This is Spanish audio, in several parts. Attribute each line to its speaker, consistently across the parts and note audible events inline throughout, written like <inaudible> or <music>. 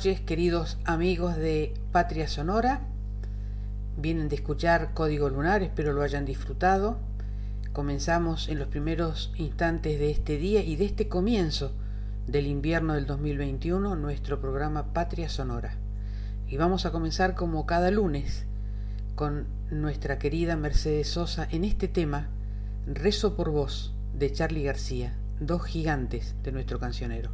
Speaker 1: Noches, queridos amigos de Patria Sonora. Vienen de escuchar Código Lunar, espero lo hayan disfrutado. Comenzamos en los primeros instantes de este día y de este comienzo del invierno del 2021 nuestro programa Patria Sonora. Y vamos a comenzar como cada lunes con nuestra querida Mercedes Sosa en este tema Rezo por vos de Charlie García, dos gigantes de nuestro cancionero.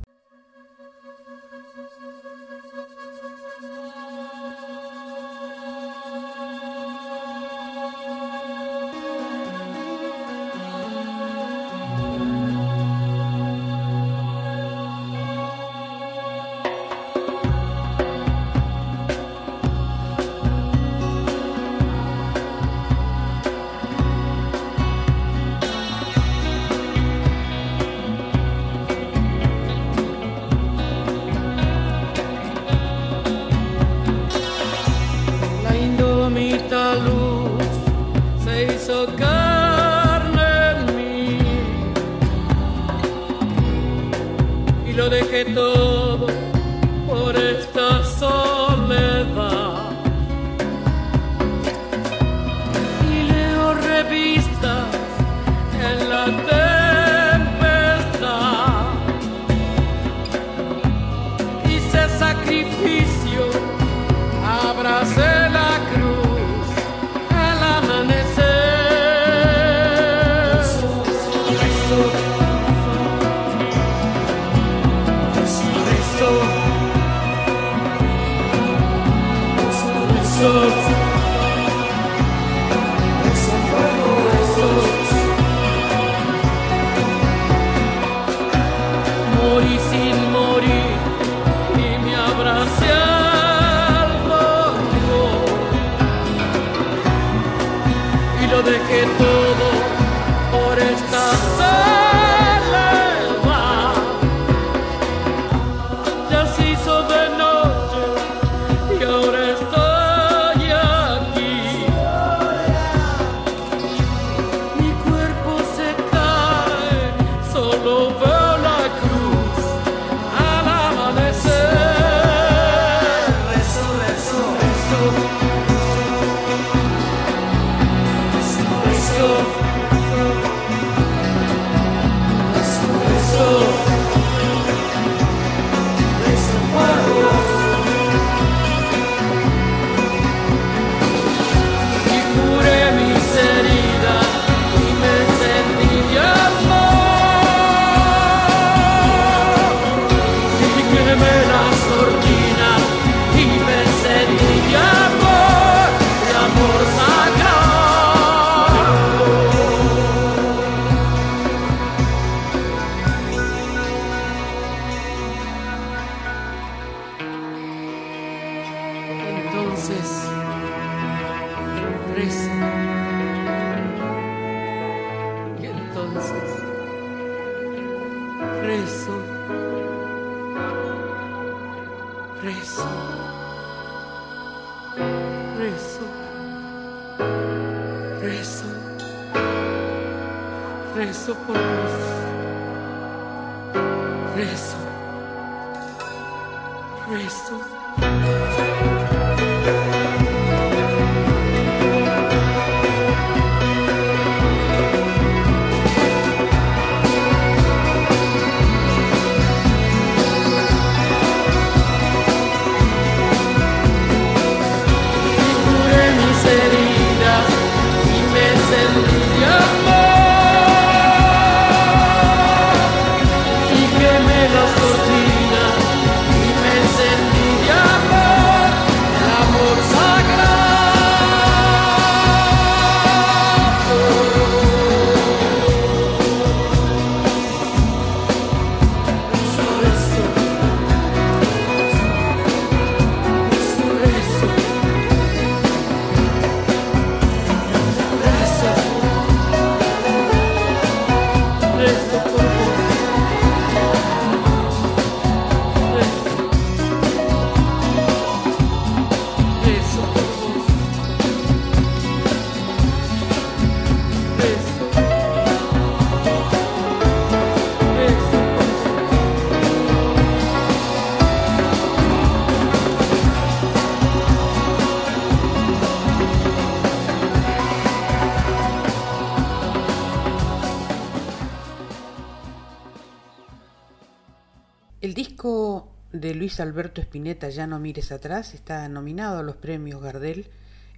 Speaker 2: Alberto Spinetta, Ya no mires atrás, está nominado a los premios Gardel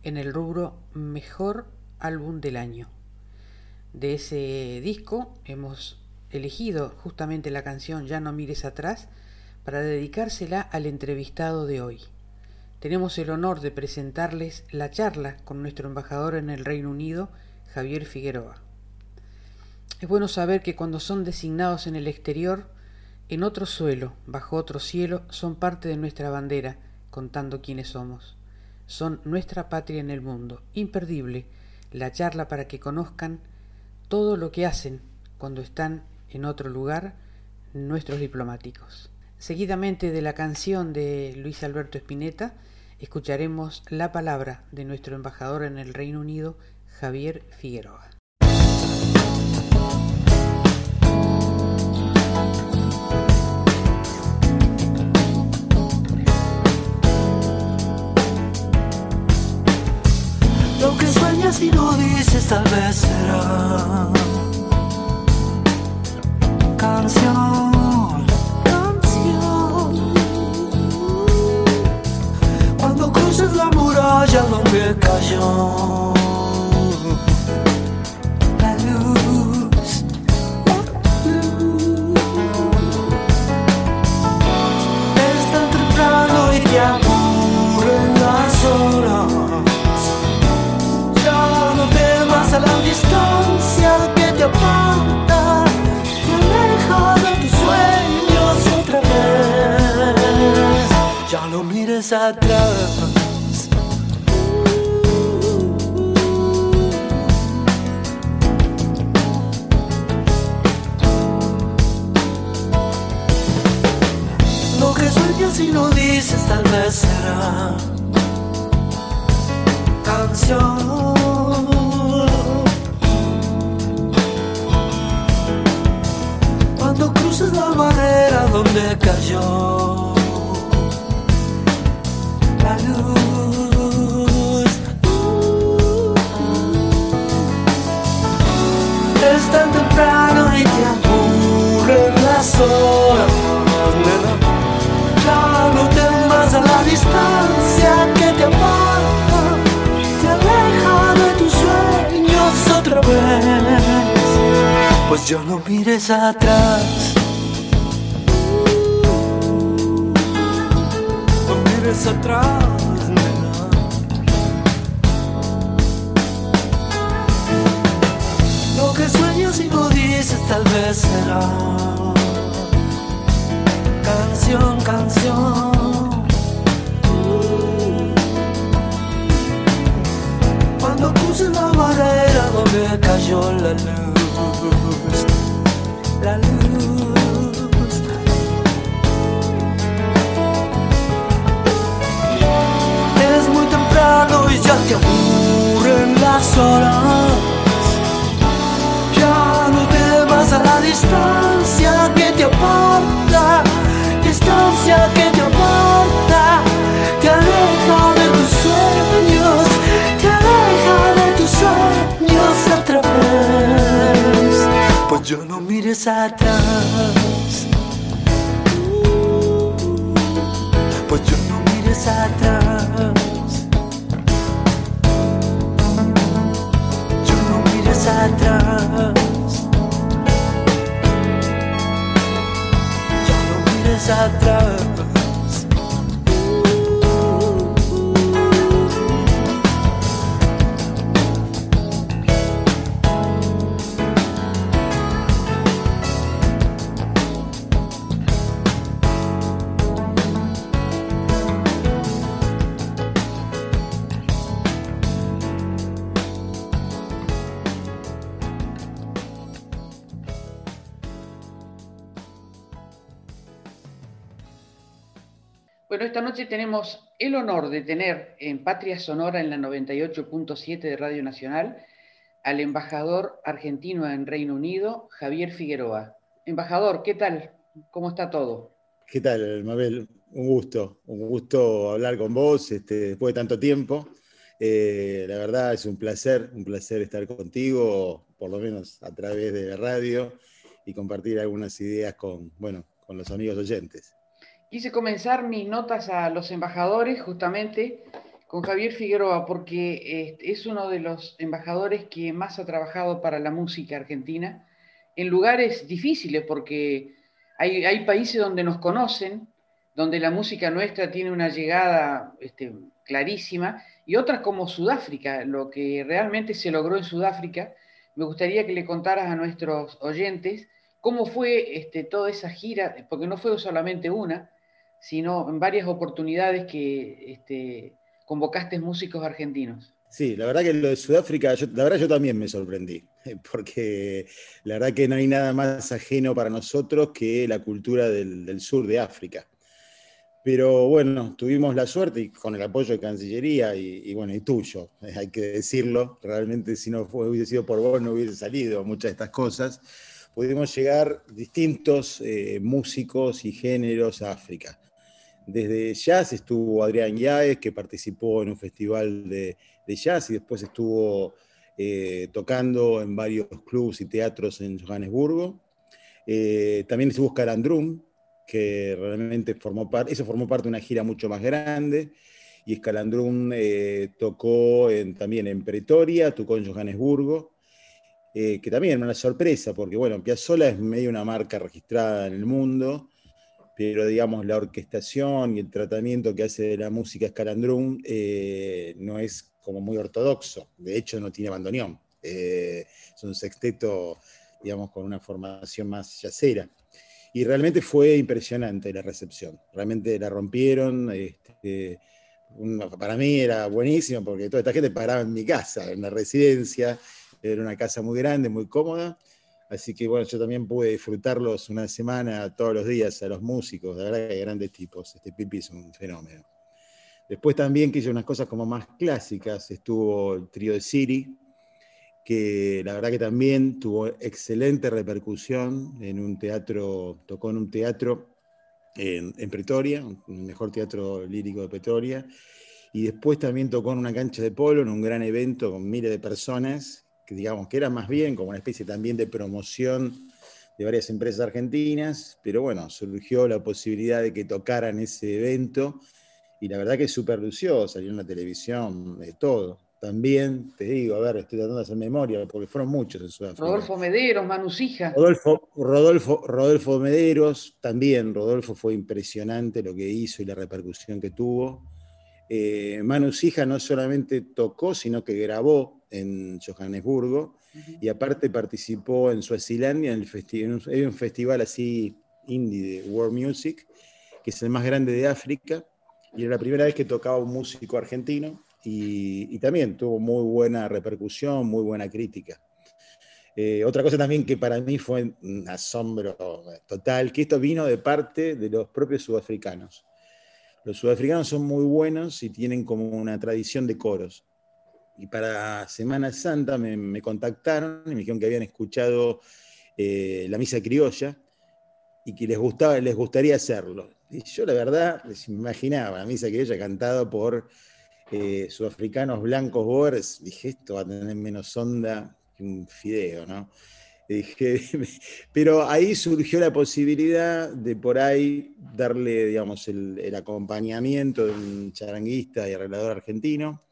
Speaker 2: en el rubro Mejor Álbum del Año. De ese disco hemos elegido justamente la canción Ya no mires atrás para dedicársela al entrevistado de hoy. Tenemos el honor de presentarles la charla con nuestro embajador en el Reino Unido, Javier Figueroa. Es bueno saber que cuando son designados en el exterior, en otro suelo, bajo otro cielo, son parte de nuestra bandera, contando quiénes somos. Son nuestra patria en el mundo. Imperdible la charla para que conozcan todo lo que hacen cuando están en otro lugar nuestros diplomáticos. Seguidamente de la canción de Luis Alberto Spinetta, escucharemos la palabra de nuestro embajador en el Reino Unido, Javier Figueroa.
Speaker 3: Lo que sueñas y no dices tal vez será canción, canción. Cuando cruces la muralla donde cayó mires te aparta, te aleja de tus sueños otra vez. Pues ya no mires atrás. No mires atrás. Lo que sueñas y no dices tal vez será canción, canción. Donde cayó la luz, la luz. Es muy temprano y ya te aburren las horas. Ya no temas a la distancia que te aparta, distancia que te aparta, te aleja vez. Pues yo no mires atrás. Pues yo no mires atrás. Yo no mires atrás. Yo no mires atrás.
Speaker 2: Esta noche tenemos el honor de tener en Patria Sonora en la 98.7 de Radio Nacional al embajador argentino en Reino Unido, Javier Figueroa. Embajador, ¿qué tal? ¿Cómo está todo?
Speaker 4: ¿Qué tal, Mabel? Un gusto, un gusto hablar con vos este, después de tanto tiempo. Eh, la verdad es un placer, un placer estar contigo, por lo menos a través de la radio, y compartir algunas ideas con, bueno, con los amigos oyentes.
Speaker 2: Quise comenzar mis notas a los embajadores justamente con Javier Figueroa porque este, es uno de los embajadores que más ha trabajado para la música argentina en lugares difíciles porque hay, hay países donde nos conocen, donde la música nuestra tiene una llegada este, clarísima, y otras como Sudáfrica, lo que realmente se logró en Sudáfrica. Me gustaría que le contaras a nuestros oyentes cómo fue este, toda esa gira, porque no fue solamente una, sino en varias oportunidades que este, convocaste músicos argentinos.
Speaker 4: Sí, la verdad que lo de Sudáfrica, la verdad yo también me sorprendí, <laughs> porque la verdad que no hay nada más ajeno para nosotros que la cultura del, sur de África. Pero bueno, tuvimos la suerte y con el apoyo de Cancillería y, bueno, y tuyo, hay que decirlo, realmente si no hubiese sido por vos no hubiese salido muchas de estas cosas, pudimos llegar distintos eh, músicos y géneros a África. Desde jazz estuvo Adrián Yáez, que participó en un festival de, jazz y después estuvo eh, tocando en varios clubs y teatros en Johannesburgo. Eh, también estuvo Scalandrum, que realmente formó parte, eso formó parte de una gira mucho más grande. Y Scalandrum eh, tocó también en Pretoria, tocó en Johannesburgo, que también era una sorpresa, porque bueno, Piazzolla es medio una marca registrada en el mundo pero digamos la orquestación y el tratamiento que hace de la música Escalandrum eh, no es como muy ortodoxo, de hecho no tiene bandoneón, eh, es un sexteto, digamos, con una formación más yacera. Y realmente fue impresionante la recepción, realmente la rompieron, este, para mí era buenísimo porque toda esta gente paraba en mi casa, en la residencia, era una casa muy grande, muy cómoda, Así que bueno, yo también pude disfrutarlos una semana todos los días a los músicos, de verdad que grandes tipos. Este Pipi es un fenómeno. Después también que hizo unas cosas como más clásicas, estuvo el trío de Siri, que la verdad que también tuvo excelente repercusión en un teatro, tocó en un teatro en, en Pretoria, el mejor teatro lírico de Pretoria, y después también tocó en una cancha de polo, en un gran evento con miles de personas, que digamos que era más bien como una especie también de promoción de varias empresas argentinas, pero bueno, surgió la posibilidad de que tocaran ese evento y la verdad que super lució, salió en la televisión, de todo. También, te digo, a ver, estoy tratando de hacer memoria, porque fueron muchos en Sudáfrica.
Speaker 2: Rodolfo Mederos, Manusija.
Speaker 4: Rodolfo, Rodolfo, Rodolfo Mederos, también, Rodolfo fue impresionante lo que hizo y la repercusión que tuvo. Eh, Manu Sija no solamente tocó, sino que grabó en Johannesburgo y aparte participó en Suazilandia en, el un festival así indie de World Music, que es el más grande de África, y era la primera vez que tocaba un músico argentino y, también tuvo muy buena repercusión, muy buena crítica. Eh, otra cosa también que para mí fue un asombro total, que esto vino de parte de los propios sudafricanos. Los sudafricanos son muy buenos y tienen como una tradición de coros. Y para Semana Santa me, contactaron y me dijeron que habían escuchado eh, la misa criolla y que les, gustaba, les gustaría hacerlo. Y yo la verdad me imaginaba la misa criolla cantada por eh, sudafricanos blancos boers. Dije, esto va a tener menos onda que un fideo, ¿no? <laughs> pero ahí surgió la posibilidad de por ahí darle, digamos, el, acompañamiento de un charanguista y arreglador argentino,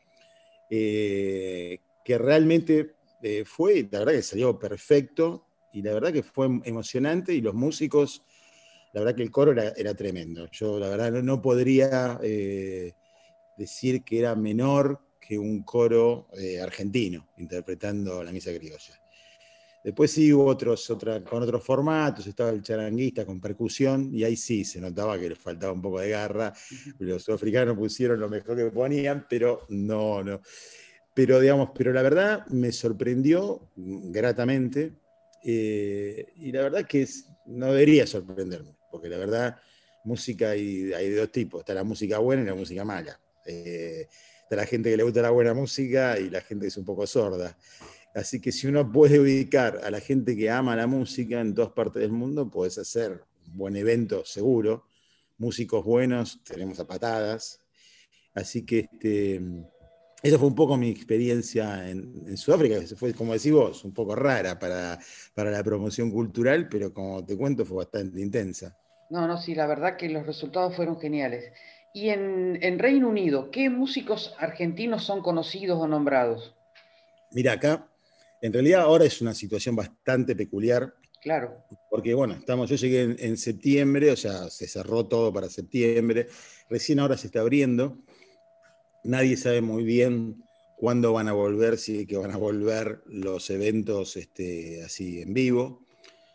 Speaker 4: eh, que realmente eh, fue, la verdad que salió perfecto, y la verdad que fue emocionante, y los músicos, la verdad que el coro era, tremendo. Yo la verdad no, podría eh, decir que era menor que un coro argentino interpretando la misa criolla. Después sí hubo otros, con otros formatos, estaba el charanguista con percusión, y ahí sí se notaba que les faltaba un poco de garra. Los sudafricanos pusieron lo mejor que ponían, pero no, no. Pero digamos, pero la verdad me sorprendió gratamente, eh, y la verdad que no debería sorprenderme, porque la verdad, música hay, hay, de dos tipos: está la música buena y la música mala. Eh, está la gente que le gusta la buena música y la gente que es un poco sorda. Así que si uno puede ubicar a la gente que ama la música en todas partes del mundo, puedes hacer un buen evento seguro. Músicos buenos, tenemos a patadas. Así que este, esa fue un poco mi experiencia en, Sudáfrica, que fue, como decís vos, un poco rara para, para la promoción cultural, pero como te cuento, fue bastante intensa.
Speaker 2: No, no, sí, la verdad que los resultados fueron geniales. Y en, en Reino Unido, ¿qué músicos argentinos son conocidos o nombrados?
Speaker 4: Mira, acá, en realidad ahora es una situación bastante peculiar.
Speaker 2: Claro.
Speaker 4: Porque, bueno, estamos, yo llegué en, septiembre, o sea, se cerró todo para septiembre. Recién ahora se está abriendo. Nadie sabe muy bien cuándo van a volver, si que van a volver los eventos este, así en vivo.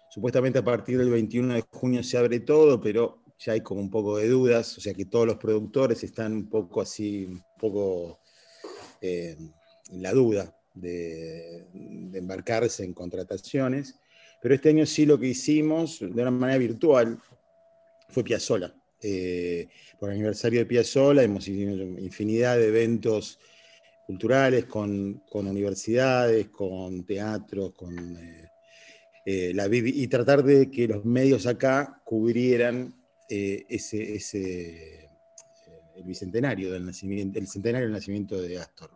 Speaker 4: Supuestamente a partir del 21 de junio se abre todo, pero ya hay como un poco de dudas, o sea que todos los productores están un poco así, un poco eh, en la duda de, embarcarse en contrataciones. Pero este año sí lo que hicimos de una manera virtual fue Piazzola. Eh, por el aniversario de Piazzola hemos hecho infinidad de eventos culturales con, universidades, con teatros, con eh, eh, y tratar de que los medios acá cubrieran ese, ese el bicentenario del nacimiento, el centenario del nacimiento de Astor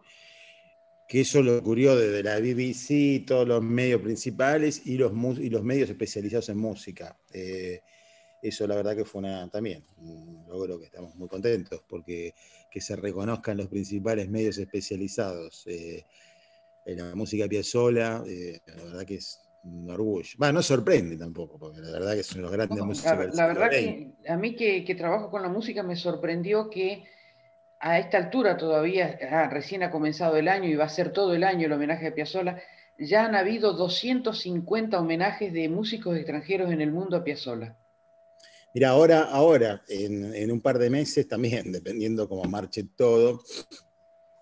Speaker 4: que eso lo ocurrió desde la BBC, todos los medios principales y los, y los medios especializados en música. Eh, eso la verdad que fue una, también un logro que estamos muy contentos, porque que se reconozcan los principales medios especializados eh, en la música Piazzolla, eh, la verdad que es un orgullo. Bueno, no sorprende tampoco, porque la verdad que son los grandes músicos.
Speaker 2: La, verdad que a mí que, que trabajo con la música me sorprendió que a esta altura todavía, ah, recién ha comenzado el año y va a ser todo el año el homenaje a Piazzolla, ya han habido 250 homenajes de músicos extranjeros en el mundo a Piazzolla.
Speaker 4: Mira, ahora, ahora en, un par de meses también, <laughs> dependiendo cómo marche todo,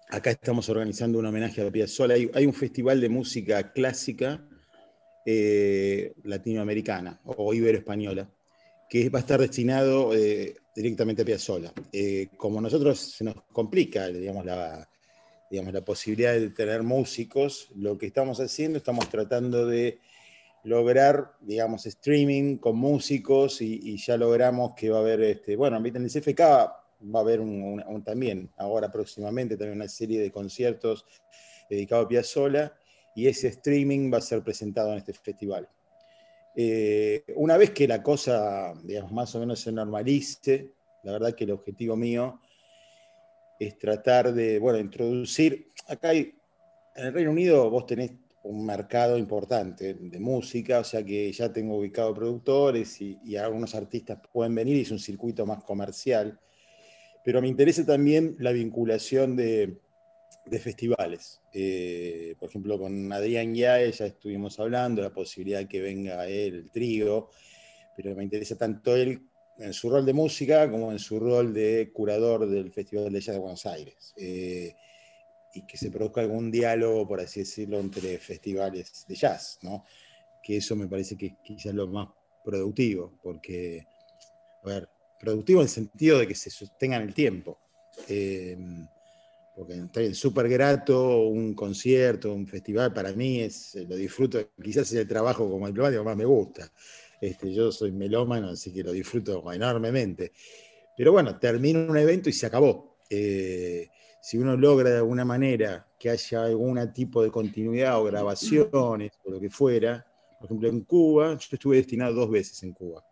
Speaker 4: acá estamos organizando un homenaje a Piazzolla. Hay, un festival de música clásica eh, latinoamericana o ibero-española que va a estar destinado eh, directamente Piazzolla. Eh, como nosotros se nos complica, digamos, la, digamos, la posibilidad de tener músicos, lo que estamos haciendo, estamos tratando de lograr, digamos, streaming con músicos y, ya logramos que va a haber, este, bueno, en el CFK va a haber también, ahora próximamente, también una serie de conciertos dedicados a Piazzolla y ese streaming va a ser presentado en este festival. Eh, una vez que la cosa, más o menos se normalice, la verdad que el objetivo mío es tratar de, bueno, introducir, acá hay, en el Reino Unido vos tenés un mercado importante de música, o sea que ya tengo ubicado productores y, y algunos artistas pueden venir es un circuito más comercial, pero me interesa también la vinculación de, de festivales. Eh, por ejemplo, con Adrián Yae ya estuvimos hablando la posibilidad de que venga él, el trío, pero me interesa tanto él en su rol de música como en su rol de curador del Festival de Jazz de Buenos Aires. Eh, y que se produzca algún diálogo, por así decirlo, entre festivales de jazz, ¿no? Que eso me parece que quizás lo más productivo, porque, a ver, productivo en el sentido de que se sostengan el tiempo. Eh, porque estoy súper grato, un concierto, un festival, para mí es, eh, lo disfruto, quizás es el trabajo como diplomático más me gusta. Este, yo soy melómano, así que lo disfruto enormemente. Pero bueno, termina un evento y se acabó. Eh, si uno logra de alguna manera que haya algún tipo de continuidad o grabaciones o lo que fuera, por ejemplo en Cuba, yo estuve destinado dos veces en Cuba,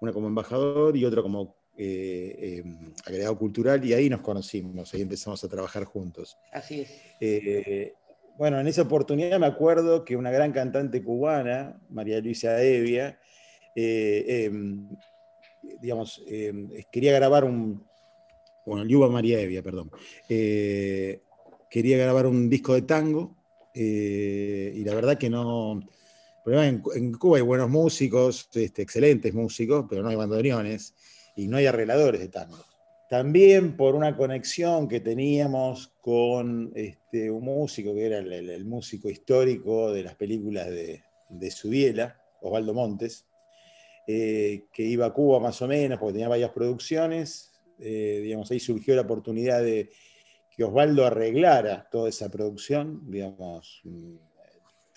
Speaker 4: una como embajador y otra como eh, em, agregado cultural y ahí nos conocimos, ahí empezamos a trabajar juntos.
Speaker 2: Así es.
Speaker 4: Eh, bueno, en esa oportunidad me acuerdo que una gran cantante cubana, María Luisa Evia, eh, em, digamos, em, quería grabar un, bueno, Yuba María Evia, perdón, quería grabar un disco de tango y la verdad que no... En, en Cuba hay buenos músicos, este, excelentes músicos, pero no hay bandoneones y no hay arregladores de tango. También por una conexión que teníamos con este, un músico que era el, músico histórico de las películas de, de Subiela, Osvaldo Montes, eh, que iba a Cuba más o menos porque tenía varias producciones. Eh, digamos, ahí surgió la oportunidad de que Osvaldo arreglara toda esa producción. Digamos, mm,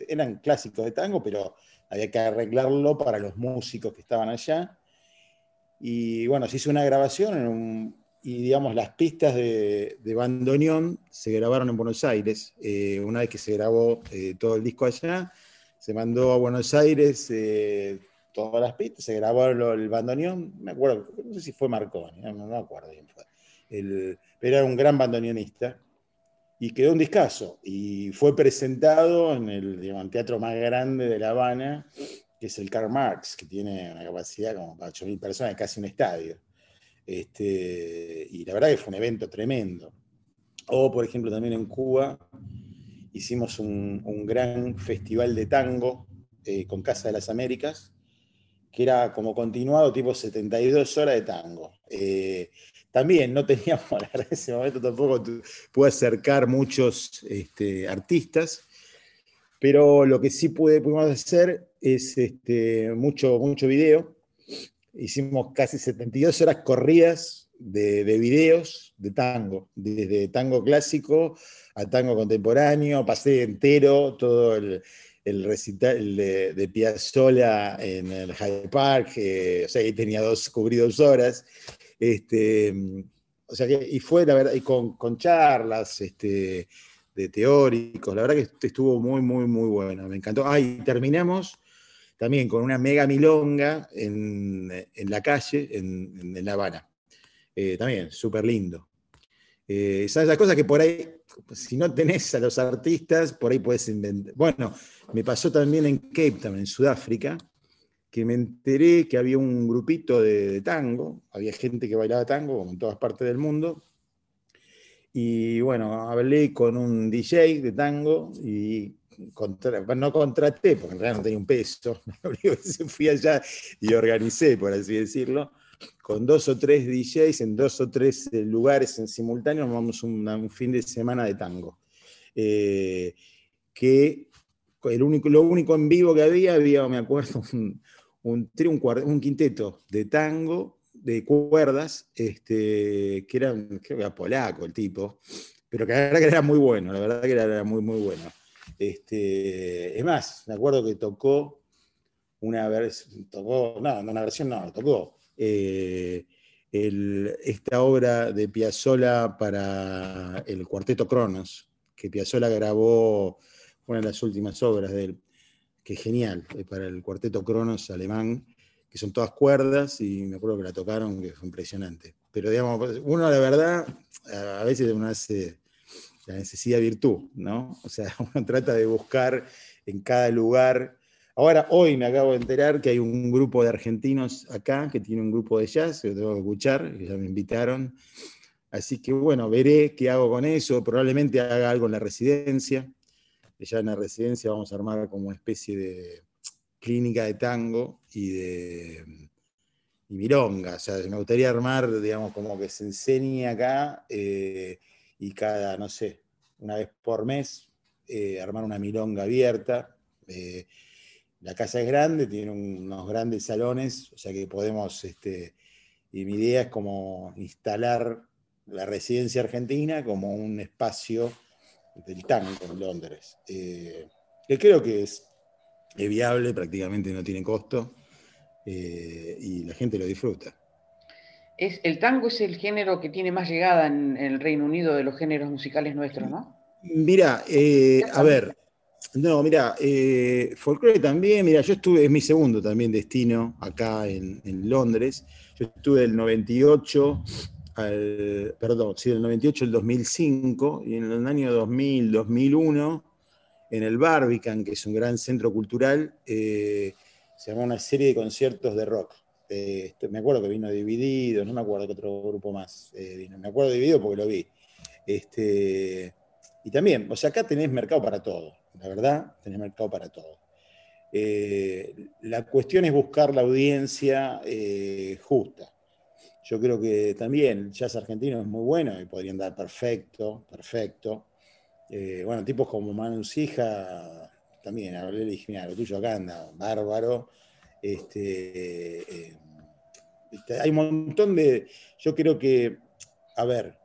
Speaker 4: eran clásicos de tango, pero había que arreglarlo para los músicos que estaban allá. Y bueno, se hizo una grabación y digamos las pistas de, de, bandoneón se grabaron en Buenos Aires. Eh, una vez que se grabó eh, todo el disco allá, se mandó a Buenos Aires, eh, todas las pistas, se grabó el, bandoneón, me acuerdo, no sé si fue Marconi, no, me acuerdo bien fue. pero era un gran bandoneonista y quedó un discazo. Y fue presentado en el, teatro más grande de La Habana, que es el Karl Marx, que tiene una capacidad como para 8.000 personas, casi un estadio. Este, y la verdad que fue un evento tremendo. O, por ejemplo, también en Cuba hicimos un, gran festival de tango eh, con Casa de las Américas, que era como continuado, tipo 72 horas de tango. Eh, también no teníamos, <laughs> en ese momento tampoco pude acercar muchos este, artistas, pero lo que sí pude, pudimos hacer es este, mucho, mucho video. Hicimos casi 72 horas corridas de, de videos de tango, desde tango clásico a tango contemporáneo, pasé entero todo el, el recital de, de Piazzolla en el Hyde Park, o sea, ahí tenía dos, cubrí dos horas. Este, o sea que, y fue la verdad, y con, con charlas este, de teóricos, la verdad que estuvo muy, muy, muy buena, me encantó. Ah, terminamos también con una mega milonga en, en la calle, en, en La Habana. Eh, también, súper lindo. Eh, son esas cosas que por ahí, si no tenés a los artistas, por ahí puedes inventar. Bueno, me pasó también en Cape Town, en Sudáfrica, que me enteré que había un grupito de, tango, había gente que bailaba tango, como en todas partes del mundo, y bueno, hablé con un DJ de tango y no contraté, porque en realidad no tenía un peso, <laughs> fui allá y organicé, por así decirlo, con dos o tres DJs en dos o tres eh, lugares en simultáneo, vamos un, un fin de semana de tango. Eh, que el único, lo único en vivo que había, había, me acuerdo, <laughs> un, un, un, quinteto de tango, de cuerdas, este, que era, que era polaco el tipo, pero que verdad que era muy bueno, la verdad que era, muy, muy bueno. Este, es más, me acuerdo que tocó una versión, tocó, no, una versión no, tocó eh, esta obra de Piazzolla para el cuarteto Cronos, que Piazzolla grabó, una de las últimas obras de él que es genial, eh, para el cuarteto Cronos alemán, que son todas cuerdas y me acuerdo que la tocaron, que fue impresionante. Pero digamos, uno la verdad, a veces uno hace la necesidad virtud, ¿no? O sea, <laughs> uno trata de buscar en cada lugar. Ahora, hoy me acabo de enterar que hay un grupo de argentinos acá que tiene un grupo de jazz, que tengo que escuchar, que ya me invitaron. Así que bueno, veré qué hago con eso. Probablemente haga algo en la residencia ya en la residencia vamos a armar como una especie de clínica de tango y de y milonga. O sea, me gustaría armar, digamos, como que se enseñe acá eh, y cada, no sé, una vez por mes, eh, armar una milonga abierta. Eh, la casa es grande, tiene unos grandes salones, o sea que podemos, este, y mi idea es como instalar la residencia argentina como un espacio del tango en Londres, que creo que es, viable, prácticamente no tiene costo eh, y la gente lo disfruta.
Speaker 2: Es, el tango es el género que tiene más llegada en, el Reino Unido de los géneros musicales nuestros, ¿no?
Speaker 4: Mira, eh, a ver, no, mira, folclore también, mira, yo estuve, es mi segundo también destino acá en, en Londres, yo estuve del 98 al, perdón, sí, del 98 al 2005, y en el año 2000, 2001, en el Barbican, que es un gran centro cultural, eh, se llamó una serie de conciertos de rock. Eh, este, me acuerdo que vino Dividido, no me acuerdo qué otro grupo más eh, vino. Me acuerdo Dividido porque lo vi. Este, y también, o sea, acá tenés mercado para todo, la verdad, tenés mercado para todo. la cuestión es buscar la audiencia justa. Yo creo que también el jazz argentino es muy bueno y podrían dar perfecto, perfecto. Eh, bueno, tipos como Manu Sija, también, hablé le dije, mira, lo tuyo acá anda, bárbaro. Este, eh, hay un montón de. Yo creo que, a ver,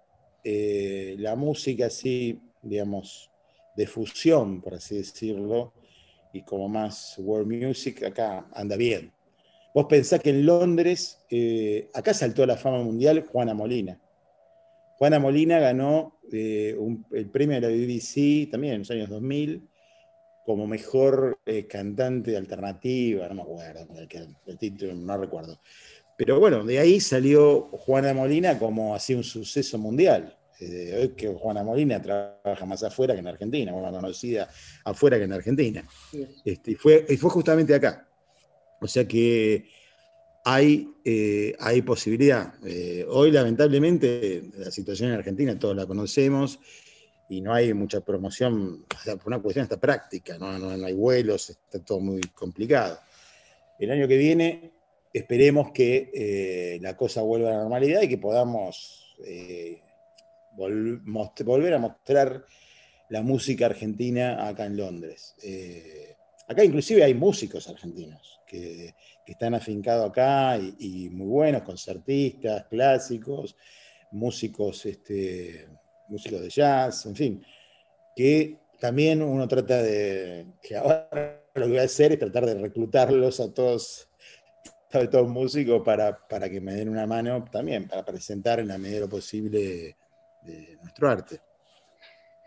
Speaker 4: eh, la música así, digamos, de fusión, por así decirlo, y como más world music, acá anda bien. Vos pensás que en Londres, acá saltó a la fama mundial Juana Molina. Juana Molina ganó eh, el premio de la BBC también en los años 2000 como mejor eh, cantante alternativa, no me acuerdo el, título, no recuerdo. Pero bueno, de ahí salió Juana Molina como así un suceso mundial. Eh, hoy que Juana Molina trabaja más afuera que en Argentina, más conocida afuera que en Argentina. Este, y, fue, y fue justamente acá. O sea que hay, eh, hay posibilidad. hoy, lamentablemente, la situación en Argentina todos la conocemos y no hay mucha promoción, por una cuestión hasta práctica, ¿no? Hay vuelos, está todo muy complicado. El año que viene esperemos que eh, la cosa vuelva a la normalidad y que podamos eh, volver a mostrar la música argentina acá en Londres. Eh, acá inclusive hay músicos argentinos que, están afincados acá y, muy buenos, concertistas, clásicos, músicos este, músicos de jazz, en fin, que también uno trata de, que ahora lo que voy a hacer es tratar de reclutarlos a todos, a todos músicos para, para que me den una mano también, para presentar en la medida de lo posible de, nuestro arte.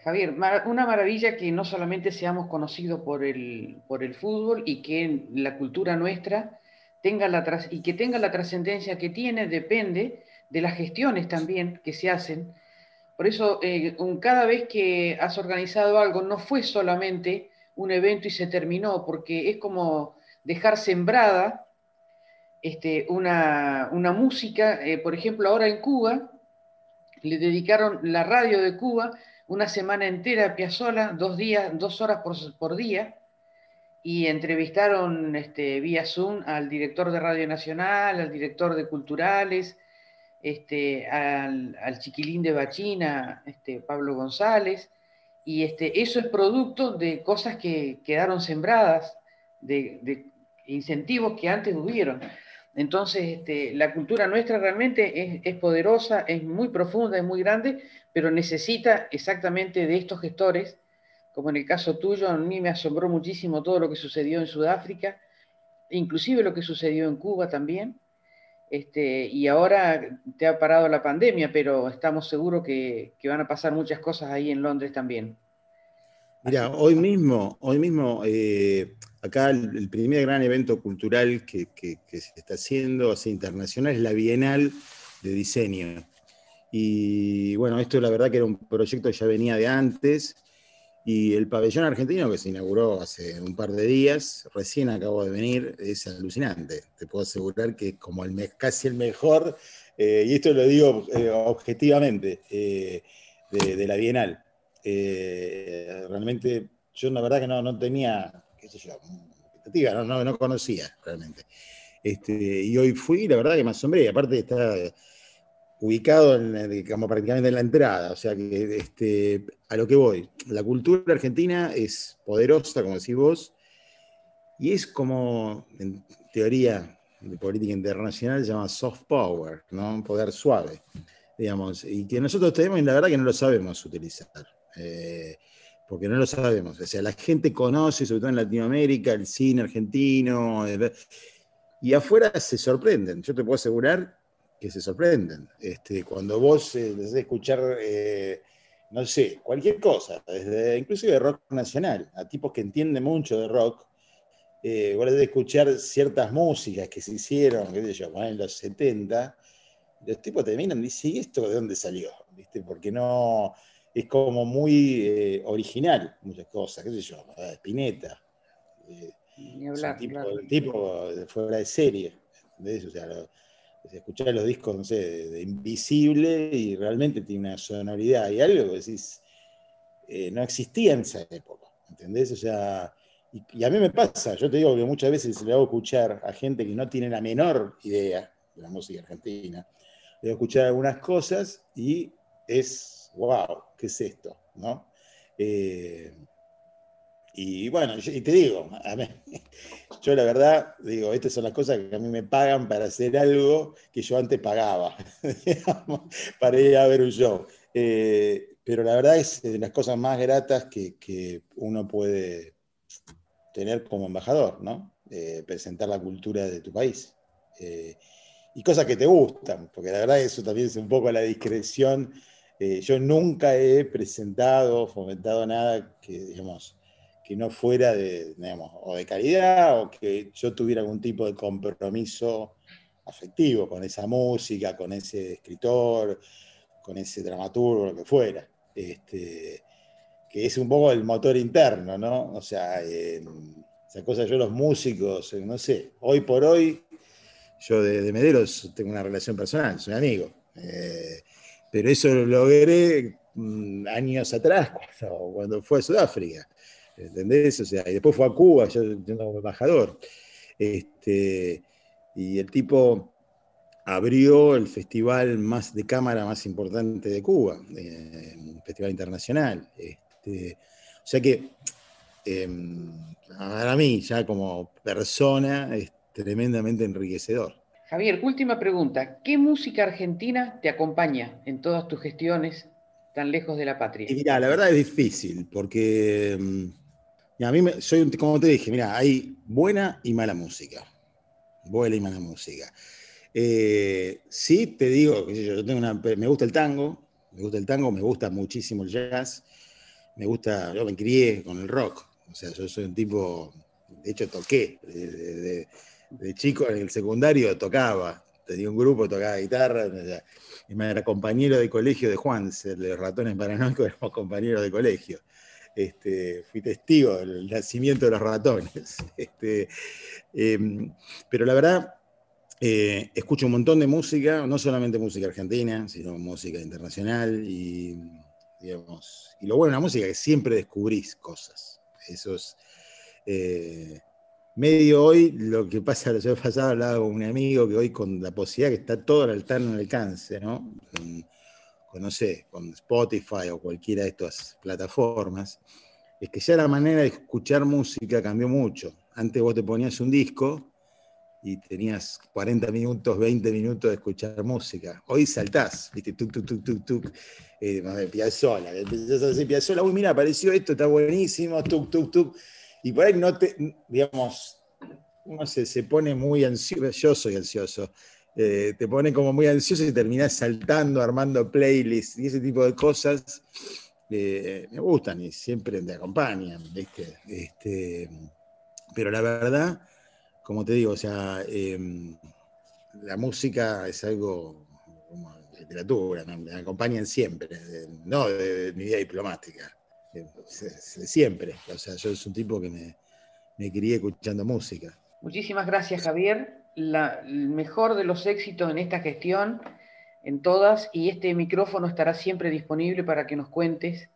Speaker 2: Javier, una maravilla que no solamente seamos conocidos por el, por el fútbol y que la cultura nuestra tenga la y que tenga la trascendencia que tiene depende de las gestiones también que se hacen por eso, eh, cada vez que has organizado algo, no fue solamente un evento y se terminó, porque es como dejar sembrada este, una, música. Eh, por ejemplo, ahora en Cuba, le dedicaron la radio de Cuba una semana entera a Piazzolla, dos, días, dos horas por, día, y entrevistaron este, vía Zoom al director de Radio Nacional, al director de Culturales, este, al, chiquilín de Bachina, este, Pablo González, y este, eso es producto de cosas que quedaron sembradas, de, incentivos que antes hubieron. Entonces, este, la cultura nuestra realmente es, poderosa, es muy profunda, es muy grande, pero necesita exactamente de estos gestores, como en el caso tuyo, a mí me asombró muchísimo todo lo que sucedió en Sudáfrica, inclusive lo que sucedió en Cuba también, este, y ahora te ha parado la pandemia, pero estamos seguros que, van a pasar muchas cosas ahí en Londres también.
Speaker 4: Mira, hoy mismo, hoy mismo eh, acá el, primer gran evento cultural que, se está haciendo, así internacional, es la Bienal de Diseño. Y bueno, esto la verdad que era un proyecto que ya venía de antes, y el pabellón argentino que se inauguró hace un par de días, recién acabó de venir, es alucinante. Te puedo asegurar que es como el, casi el mejor, eh, y esto lo digo eh, objetivamente, eh, de, la Bienal. realmente, yo la verdad que no, no tenía, qué sé yo, expectativa, no, no, no conocía realmente. Este, y hoy fui, la verdad que me asombré, aparte está ubicado en, como prácticamente en la entrada, o sea que este, a lo que voy, la cultura argentina es poderosa, como decís vos, y es como, en teoría de política internacional, se llama soft power, ¿no? Poder suave, digamos, y que nosotros tenemos y la verdad que no lo sabemos utilizar. Eh, porque no lo sabemos. O sea, la gente conoce, sobre todo en Latinoamérica, el cine argentino, eh, y afuera se sorprenden. Yo te puedo asegurar que se sorprenden. Este, cuando vos eh, escuchar, eh, no sé, cualquier cosa, desde, inclusive rock nacional, a tipos que entienden mucho de rock, eh, vos de escuchar ciertas músicas que se hicieron, qué sé yo, en los 70, los tipos te miran y dicen, ¿y esto de dónde salió? ¿Viste? Porque no, es como muy eh, original, muchas cosas, qué sé yo, Spinetta. Ni hablar, tipo, tipo fuera de serie. O sea, escuchar los discos, no sé, de, Invisible y realmente tiene una sonoridad y algo que decís, eh, no existía en esa época, ¿entendés? O sea, y, a mí me pasa, yo te digo que muchas veces le hago escuchar a gente que no tiene la menor idea de la música argentina, le hago escuchar algunas cosas y es, wow, ¿qué es esto? ¿no? Eh, y bueno, y te digo, <laughs> yo la verdad, digo, estas son las cosas que a mí me pagan para hacer algo que yo antes pagaba, <laughs> para ir a ver un show. Eh, pero la verdad es de las cosas más gratas que, uno puede tener como embajador, ¿no? Eh, presentar la cultura de tu país. Eh, y cosas que te gustan, porque la verdad eso también es un poco la discreción. yo nunca he presentado, fomentado nada que, digamos, que no fuera de, digamos, o de calidad o que yo tuviera algún tipo de compromiso afectivo con esa música, con ese escritor, con ese dramaturgo, lo que fuera. Este, que es un poco el motor interno, ¿no? O sea, esa cosa, yo los músicos, no sé, hoy por hoy, yo de, Mederos tengo una relación personal, soy amigo. Eh, pero eso lo logré mm, años atrás, cuando, cuando, fue a Sudáfrica. ¿Entendés? O sea, y después fue a Cuba, yo, como embajador. Este, y el tipo abrió el festival más de cámara más importante de Cuba, eh, un festival internacional. Este, o sea que em, para mí, ya como persona, es tremendamente enriquecedor.
Speaker 2: Javier, última pregunta. ¿Qué música argentina te acompaña en todas tus gestiones tan lejos de la patria?
Speaker 4: la verdad es difícil, porque em, a mí me, soy como te dije, mira, hay buena y mala música. Buena y mala música. Eh, sí, te digo, yo, tengo una, me gusta el tango, me gusta el tango, me gusta muchísimo el jazz, me gusta, yo me crié con el rock, o sea, yo soy un tipo, de hecho toqué, de, chico en el secundario tocaba, tenía un grupo, tocaba guitarra, y me era compañero de colegio de Juan, de ratones paranoicos, <laughs> éramos compañeros de colegio. Este, fui testigo del nacimiento de los ratones. <laughs> Este, em, pero la verdad, eh, escucho un montón de música, no solamente música argentina, sino música internacional y, digamos, y lo bueno de la música es que siempre descubrís cosas. Eso es eh, medio hoy, lo que pasa, lo que pasado hablaba con un amigo que hoy con la posibilidad que está todo al alcance, ¿no? Con, no sé, con Spotify o cualquiera de estas plataformas, es que ya la manera de escuchar música cambió mucho. Antes vos te ponías un disco y tenías 40 minutos, 20 minutos de escuchar música. Hoy saltás, viste, tuk, tuk, tuk, tuk, tuk, eh, Piazzola, empezás a decir Piazzola, uy, mira, apareció esto, está buenísimo, tuk, tuk, tuk, y por ahí no te, digamos, uno se, se pone muy ansioso, yo soy ansioso, eh, te pone como muy ansioso y terminás saltando, armando playlists y ese tipo de cosas, eh, me gustan y siempre me acompañan, ¿viste? Este, pero la verdad como te digo, o sea, em, la música es algo como literatura, me, acompañan siempre, no de, mi vida diplomática, siempre. O sea, yo soy un tipo que me, me crié escuchando música.
Speaker 2: Muchísimas gracias, Javier. El mejor de los éxitos en esta gestión, en todas, y este micrófono estará siempre disponible para que nos cuentes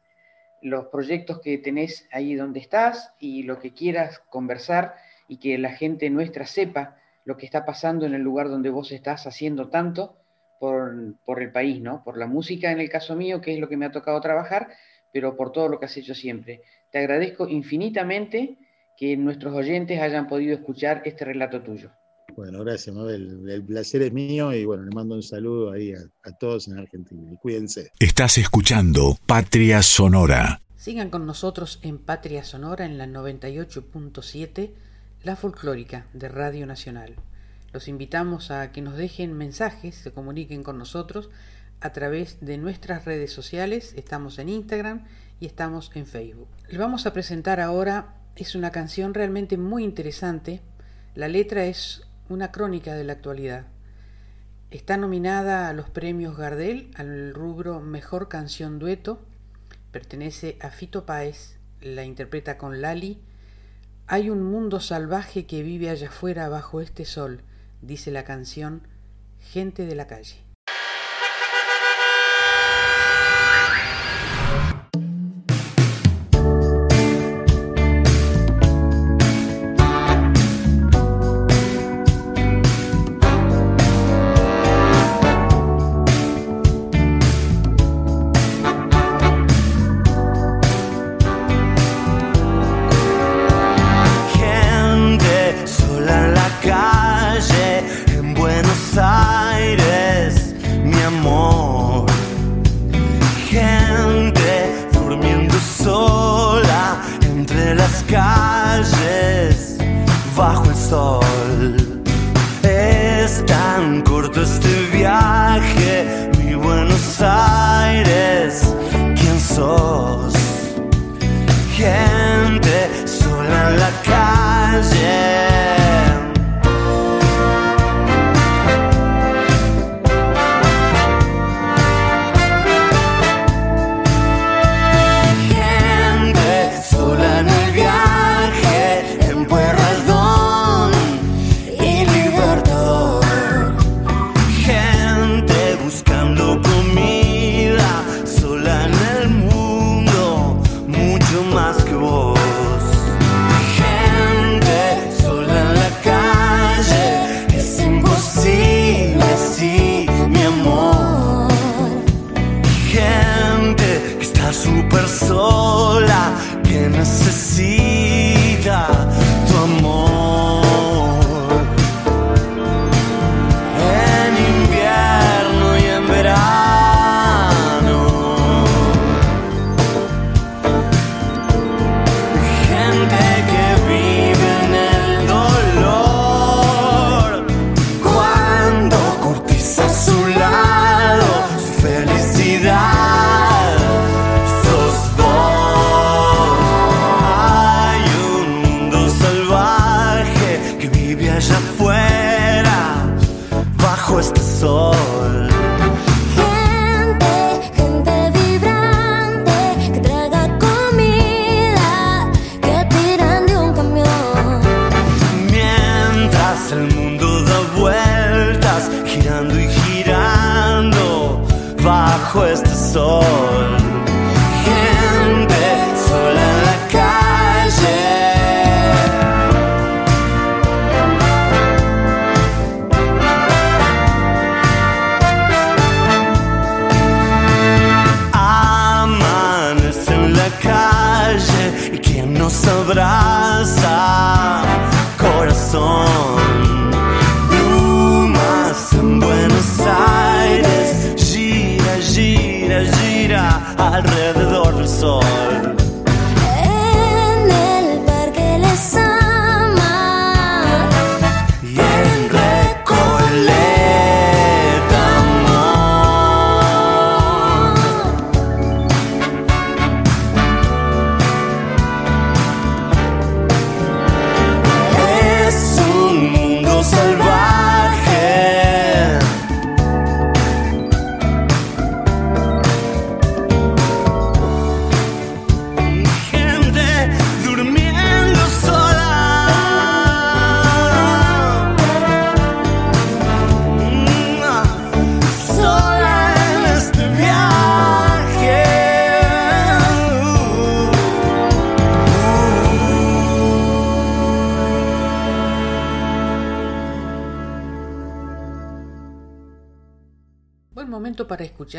Speaker 2: los proyectos que tenés ahí donde estás y lo que quieras conversar y que la gente nuestra sepa lo que está pasando en el lugar donde vos estás haciendo tanto por, por, el país, ¿no? Por la música en el caso mío, que es lo que me ha tocado trabajar, pero por todo lo que has hecho siempre. Te agradezco infinitamente que nuestros oyentes hayan podido escuchar este relato tuyo.
Speaker 4: Bueno, gracias, Mabel. El placer es mío y bueno, le mando un saludo ahí a, a todos en Argentina. Y cuídense.
Speaker 5: Estás escuchando Patria Sonora.
Speaker 2: Sigan con nosotros en Patria Sonora en la 98.7 la folclórica de Radio Nacional. Los invitamos a que nos dejen mensajes, se comuniquen con nosotros a través de nuestras redes sociales. Estamos en Instagram y estamos en Facebook. Les vamos a presentar ahora, es una canción realmente muy interesante. La letra es una crónica de la actualidad. Está nominada a los premios Gardel al rubro Mejor Canción Dueto. Pertenece a Fito Páez, la interpreta con Lali hay un mundo salvaje que vive allá afuera bajo este sol, dice la canción Gente de la calle.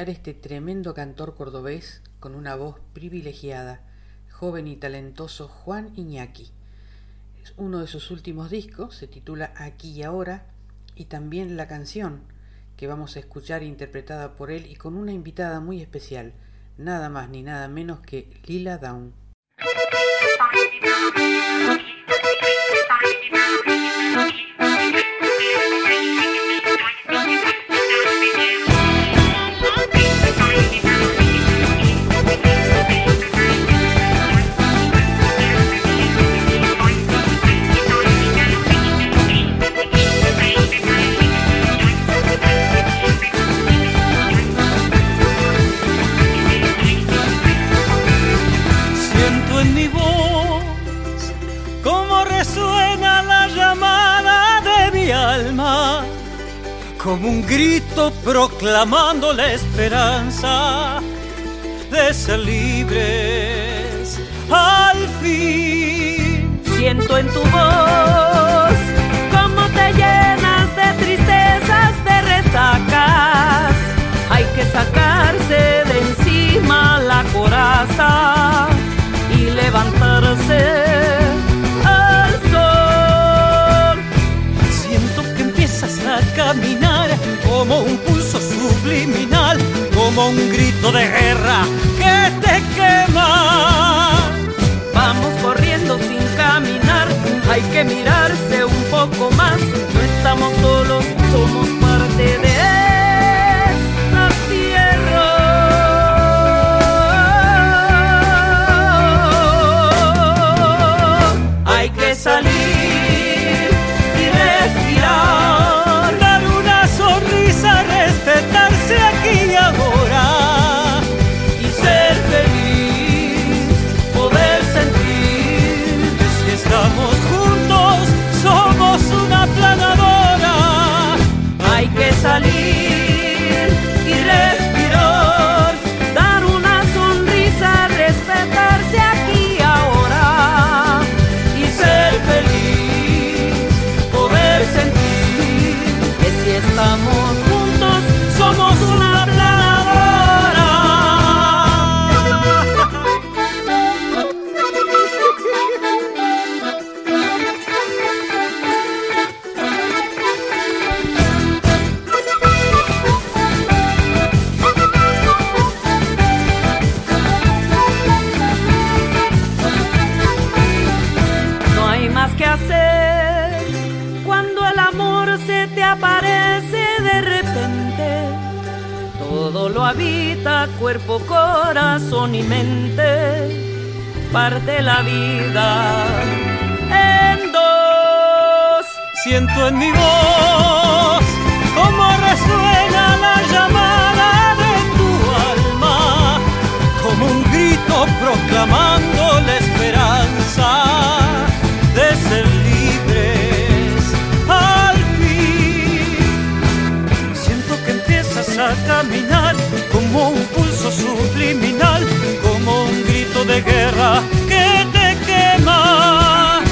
Speaker 6: Este
Speaker 2: tremendo cantor cordobés con una voz privilegiada, joven y talentoso Juan Iñaki. Uno de sus últimos discos, se titula Aquí y Ahora, y también la canción que vamos a escuchar interpretada por él y con una invitada muy especial, nada más ni nada menos que Lila Down.
Speaker 7: Un grito proclamando la esperanza de ser libres al fin.
Speaker 8: Siento en tu voz cómo te llenas de tristezas, de resacas. Hay que sacarse de encima la coraza y levantarse
Speaker 7: caminar como un pulso subliminal, como un grito de guerra que te quema.
Speaker 8: Vamos corriendo sin caminar, hay que mirarse un poco más, no estamos solos, somos corazón y mente, parte la vida en dos.
Speaker 7: siento en mi voz como resuena la llamada de tu alma, como un grito proclamando de guerra que te quema.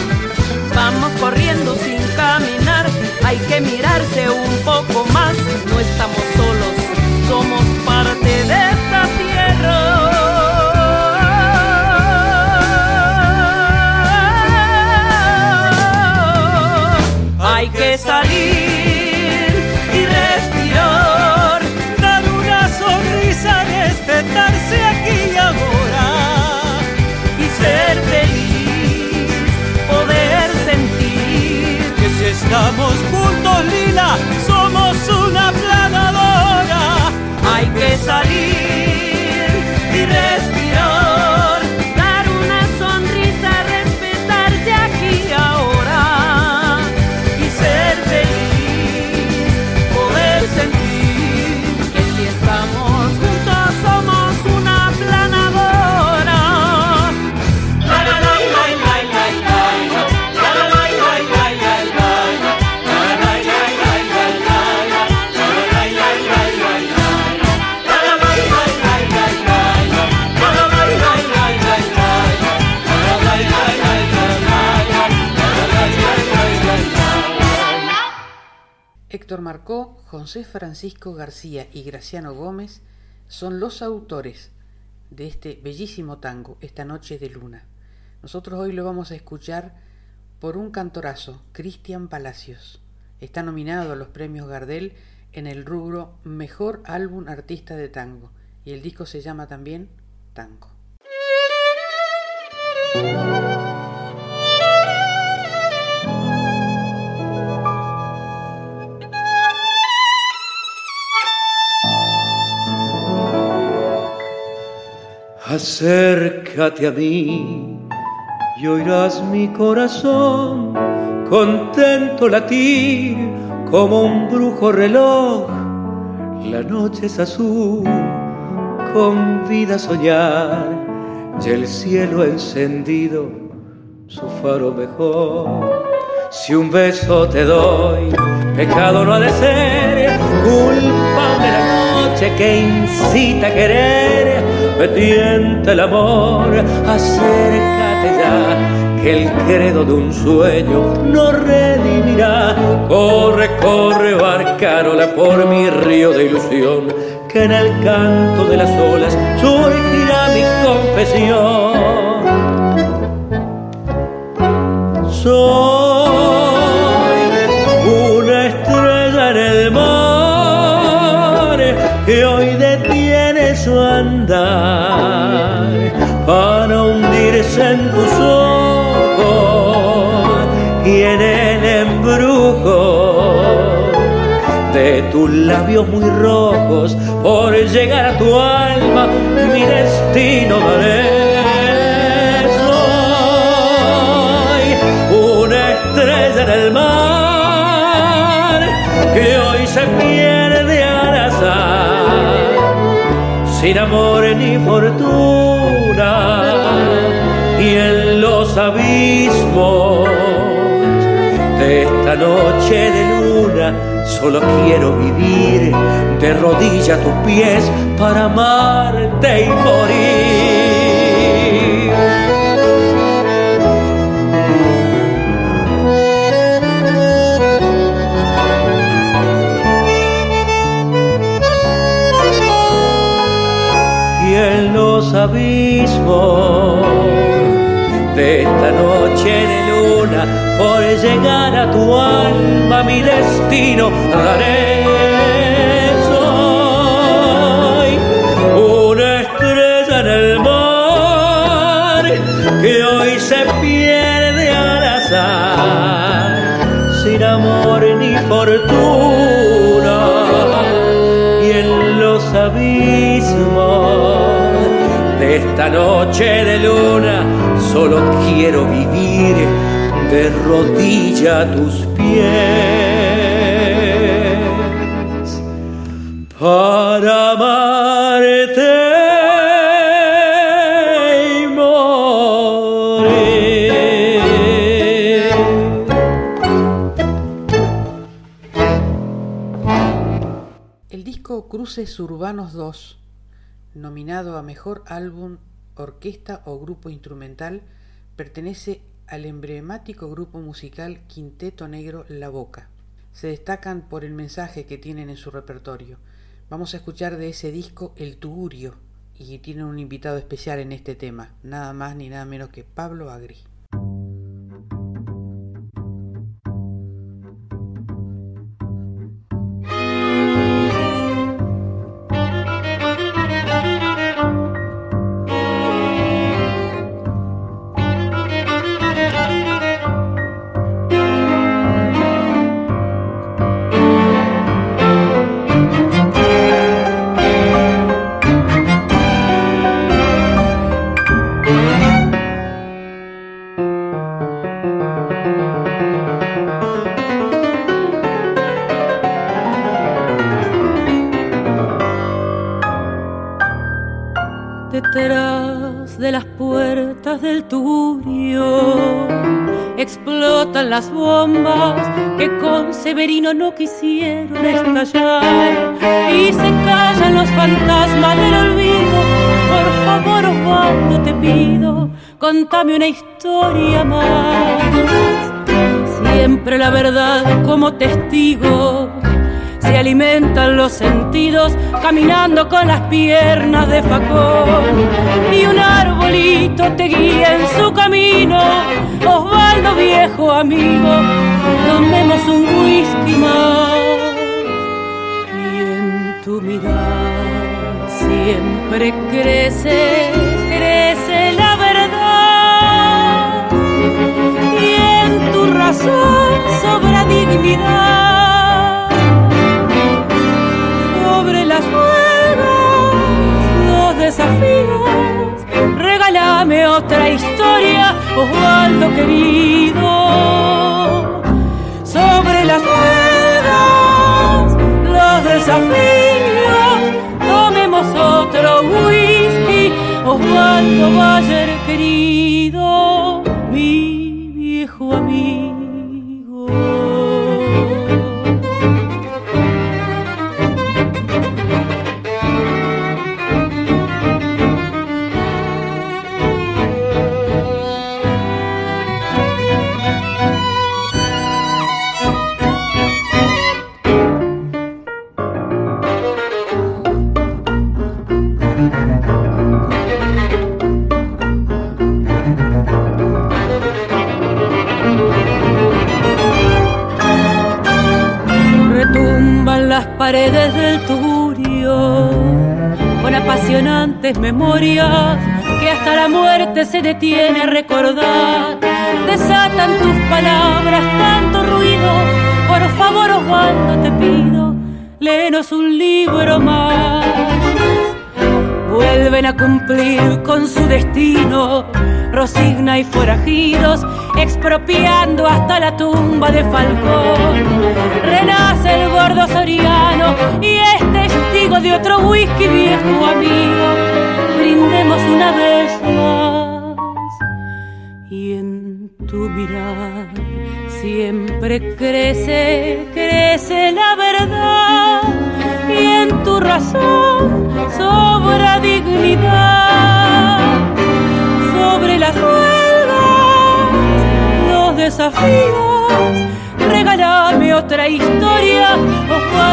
Speaker 8: Vamos corriendo sin caminar, hay que mirarse un poco más, no estamos solos, somos parte de esta tierra.
Speaker 7: Estamos juntos, Lila, somos una planadora.
Speaker 8: Hay que salir
Speaker 2: Marcó, José Francisco García y Graciano Gómez son los autores de este bellísimo tango, Esta Noche de Luna. Nosotros hoy lo vamos a escuchar por un cantorazo, Cristian Palacios. Está nominado a los premios Gardel en el rubro Mejor Álbum Artista de Tango y el disco se llama también Tango.
Speaker 6: Acércate a mí y oirás mi corazón contento latir como un brujo reloj. La noche es azul, convida a soñar y el cielo encendido su faro mejor. Si un beso te doy, pecado no ha de ser, culpable la noche que incita a querer, me el amor, acércate ya, que el credo de un sueño no redimirá. Corre, corre, barcarola por mi río de ilusión, que en el canto de las olas surgirá mi confesión. Soy en tus ojos y en el embrujo. De tus labios muy rojos por llegar a tu alma mi destino daré soy una estrella en el mar que hoy se pierde al azar sin amor ni fortuna y en los abismos de esta noche de luna solo quiero vivir de rodilla a tus pies para amarte y morir. y en los abismos de esta noche de luna, por llegar a tu alma mi destino daré. Soy una estrella en el mar que hoy se pierde al azar, sin amor ni fortuna y en los abismos de esta noche de luna solo quiero vivir
Speaker 9: de rodilla a tus pies para amarte.
Speaker 2: El disco Cruces Urbanos 2, nominado a Mejor Álbum, Orquesta o Grupo Instrumental, pertenece al emblemático grupo musical Quinteto Negro La Boca. Se destacan por el mensaje que tienen en su repertorio. Vamos a escuchar de ese disco El Tugurio y tienen un invitado especial en este tema, nada más ni nada menos que Pablo Agri.
Speaker 8: Severino no quisieron estallar y se callan los fantasmas del olvido. Por favor, Osvaldo, te pido, contame una historia más. Siempre la verdad como testigo se alimentan los sentidos caminando con las piernas de facón y un arbolito te guía en su camino Osvaldo viejo amigo tomemos un whisky más y en tu mirar siempre crece crece la verdad y en tu razón sobra dignidad las ruedas, los desafíos. Regálame otra historia, Osvaldo querido. Sobre las ruedas, los desafíos. Tomemos otro whisky, Osvaldo Bayer querido, forajidos, expropiando hasta la tumba de Falcón. Renace el gordo soriano y es testigo de otro whisky viejo amigo. Brindemos una vez más y en tu mirar siempre crece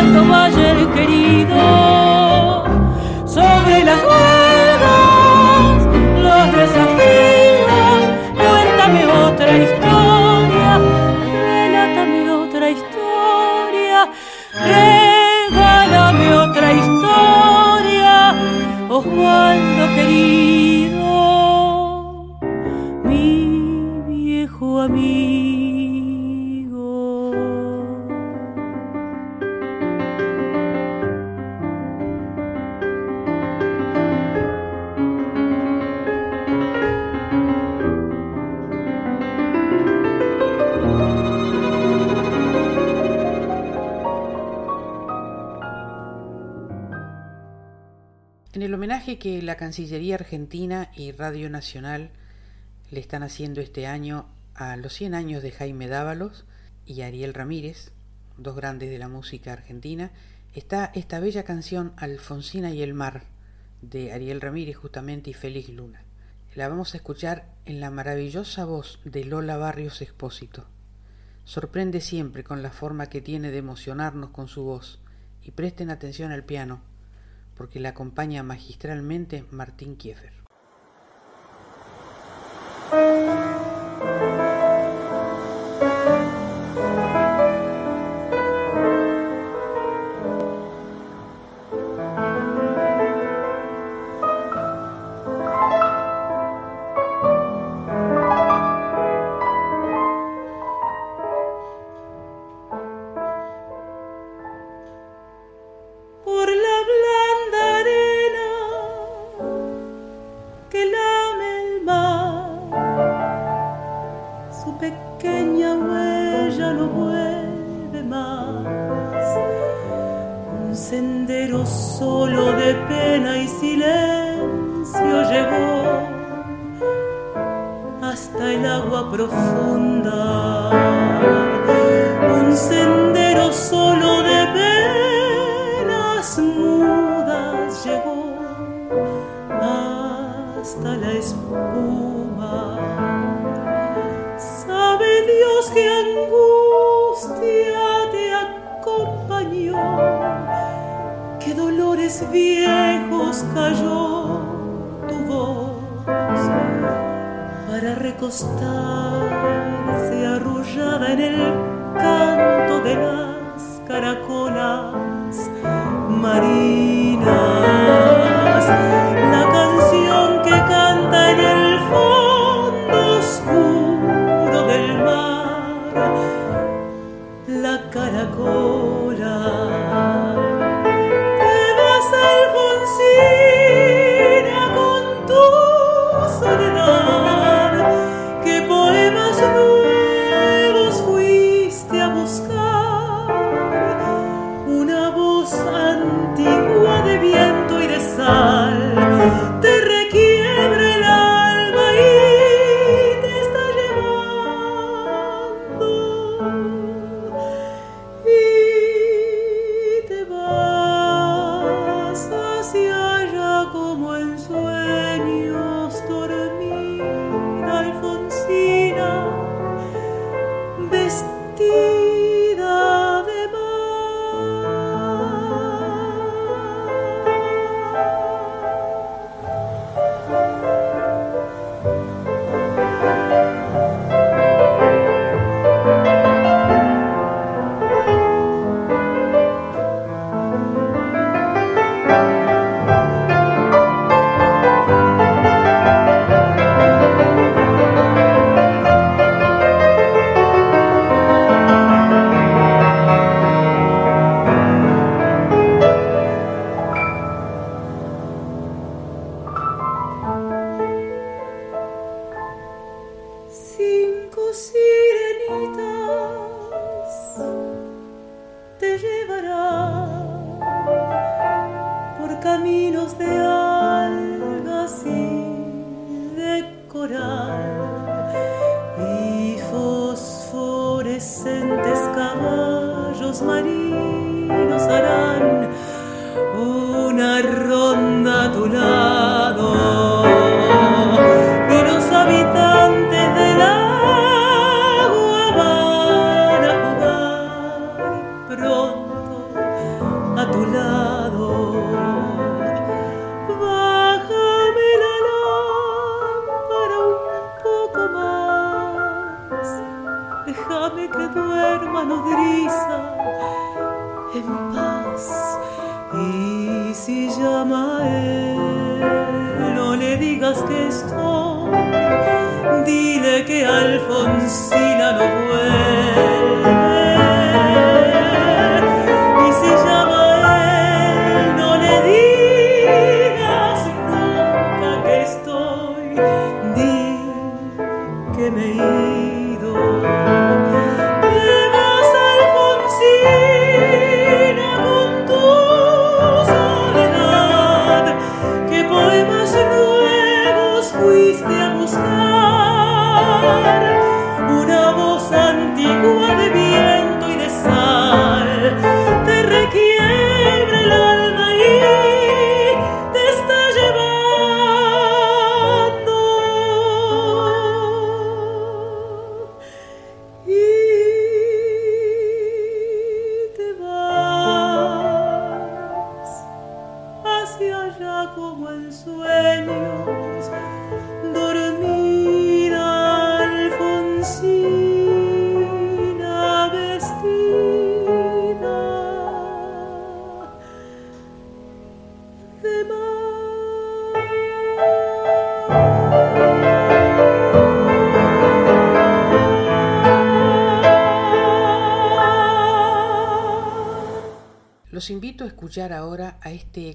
Speaker 8: Osvaldo Bayer querido sobre las
Speaker 10: Cancillería Argentina y Radio Nacional le están haciendo este año a los 100 años de Jaime Dávalos y Ariel Ramírez, dos grandes de la música argentina, está esta bella canción Alfonsina y el mar de Ariel Ramírez justamente y Félix Luna. La vamos a escuchar en la maravillosa voz de Lola Barrios Expósito. Sorprende siempre con la forma que tiene de emocionarnos con su voz y presten atención al piano porque la acompaña magistralmente Martín Kiefer.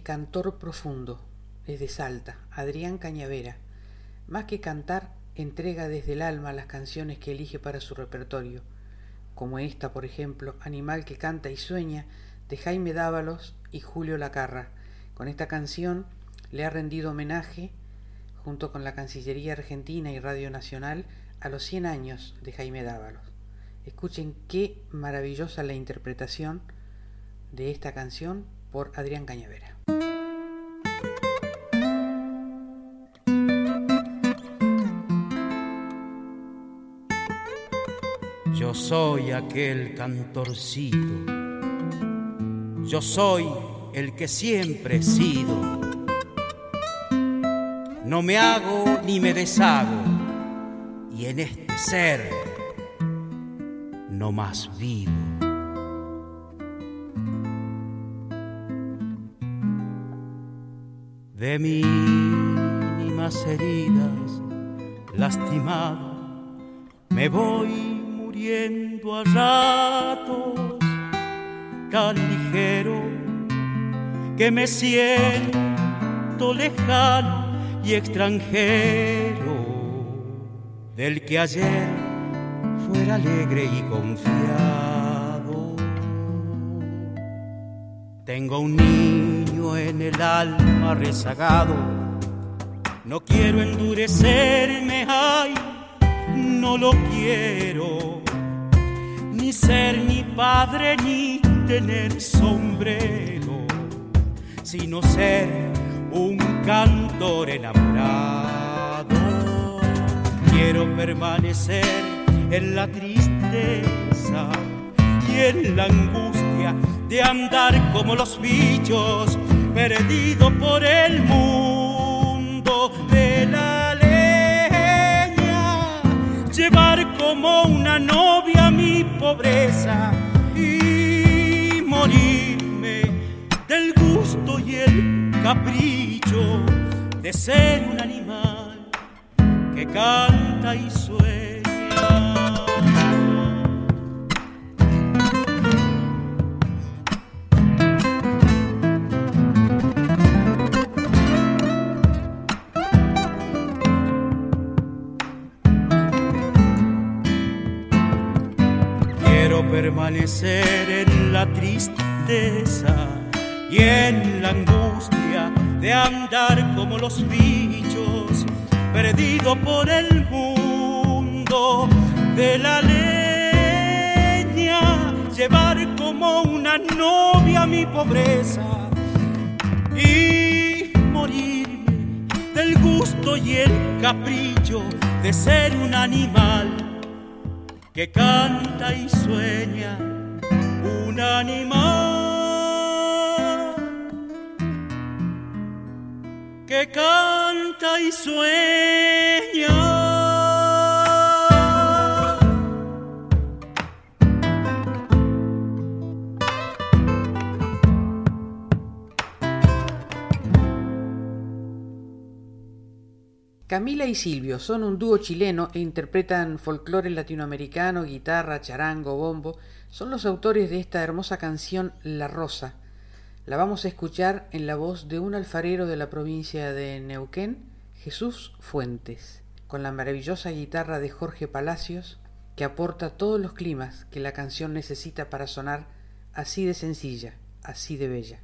Speaker 2: Cantor profundo, desde Salta, Adrián Cañavera. Más que cantar, entrega desde el alma las canciones que elige para su repertorio, como esta, por ejemplo, Animal que canta y sueña, de Jaime Dávalos y Julio Lacarra. Con esta canción le ha rendido homenaje, junto con la Cancillería Argentina y Radio Nacional, a los 100 años de Jaime Dávalos. Escuchen qué maravillosa la interpretación de esta canción por Adrián Cañavera.
Speaker 11: Yo soy aquel cantorcito, yo soy el que siempre he sido. No me hago ni me deshago, y en este ser no más vivo. de mínimas heridas, lastimado, me voy muriendo a ratos, tan ligero que me siento lejano y extranjero del que ayer fuera alegre y confiado. Tengo un niño en el alma rezagado, no quiero endurecerme, ay, no lo quiero, ni ser ni padre ni tener sombrero, sino ser un cantor enamorado. Quiero permanecer en la tristeza y en la angustia de andar como los bichos, perdido por el mundo de la leña, llevar como novia pobreza y morirme del gusto y el capricho de ser un animal que canta y sueña. En la tristeza y en la angustia de andar como los bichos, perdido por el mundo de la leña, llevar como una novia mi pobreza y morirme del gusto y el capricho de ser un animal que canta y sueña un animal que canta y sueña.
Speaker 2: Camila y Silvio son un dúo chileno e interpretan folclore latinoamericano, guitarra, charango, bombo. Son los autores de esta hermosa canción La Rosa. La vamos a escuchar en la voz de un alfarero de la provincia de Neuquén, Jesús Fuentes, con la maravillosa guitarra de Jorge Palacios, que aporta todos los climas que la canción necesita para sonar así de sencilla, así de bella.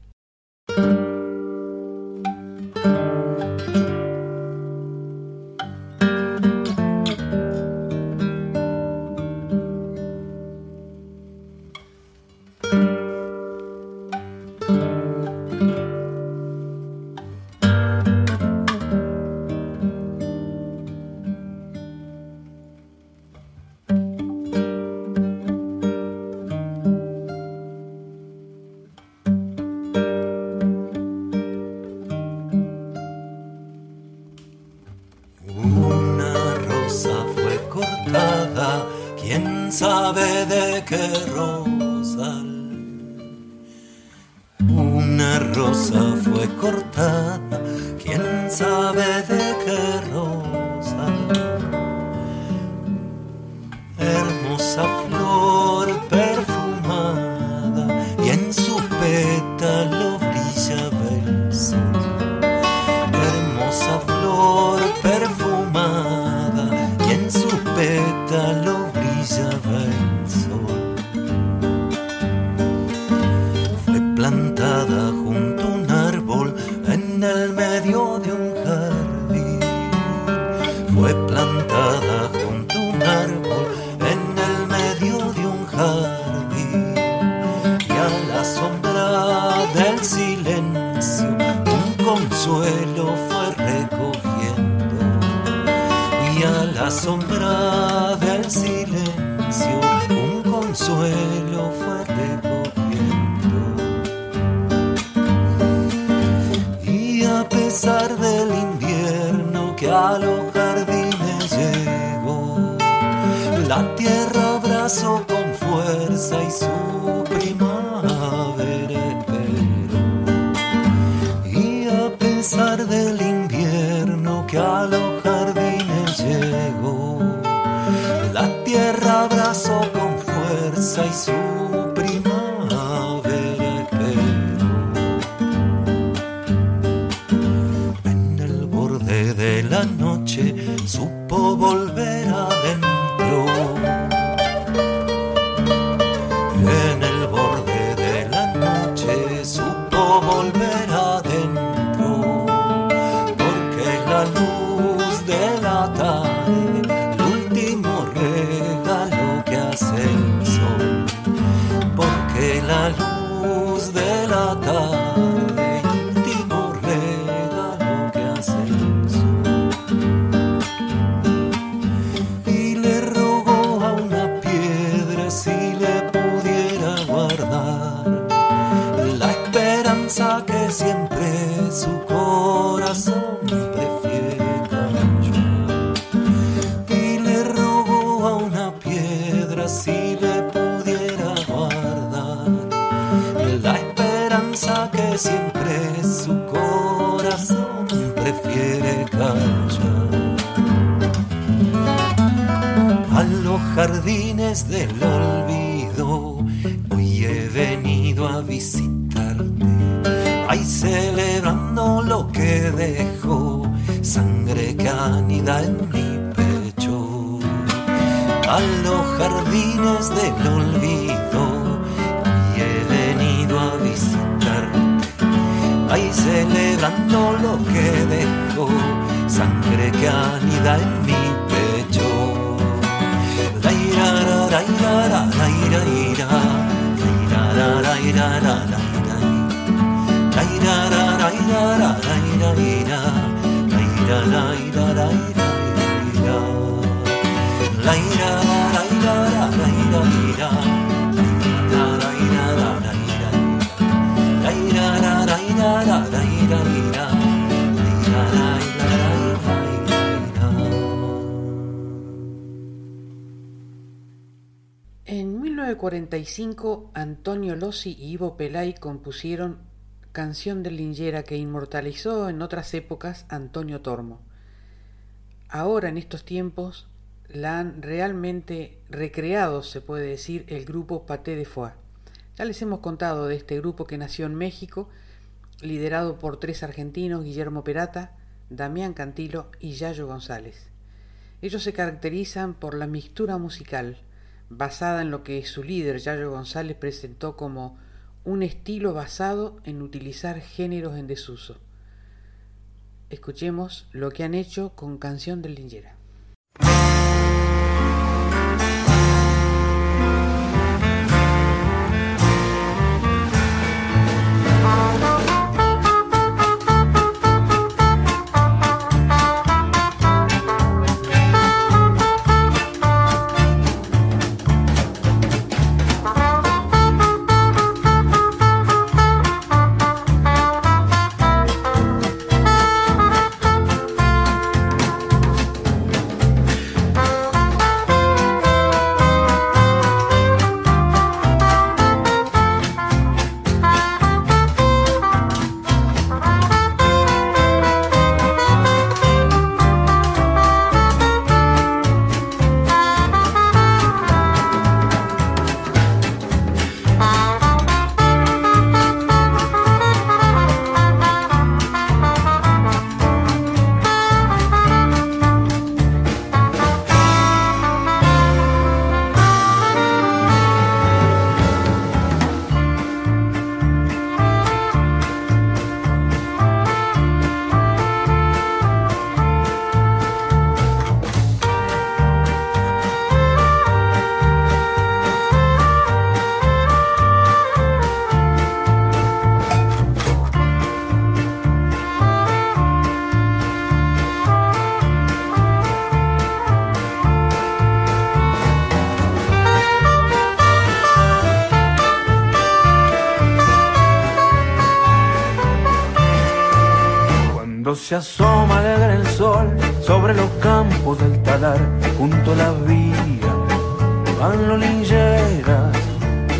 Speaker 2: 45, Antonio Lossi y Ivo Pelay compusieron Canción de Lingera que inmortalizó en otras épocas Antonio Tormo. Ahora, en estos tiempos, la han realmente recreado, se puede decir, el grupo Paté de Foix. Ya les hemos contado de este grupo que nació en México, liderado por tres argentinos, Guillermo Perata, Damián Cantilo y Yayo González. Ellos se caracterizan por la mixtura musical, basada en lo que su líder Yayo González presentó como un estilo basado en utilizar géneros en desuso. Escuchemos lo que han hecho con Canción del Lingera.
Speaker 6: Se asoma alegre el sol sobre los campos del talar, junto a la vía, van los lingeras,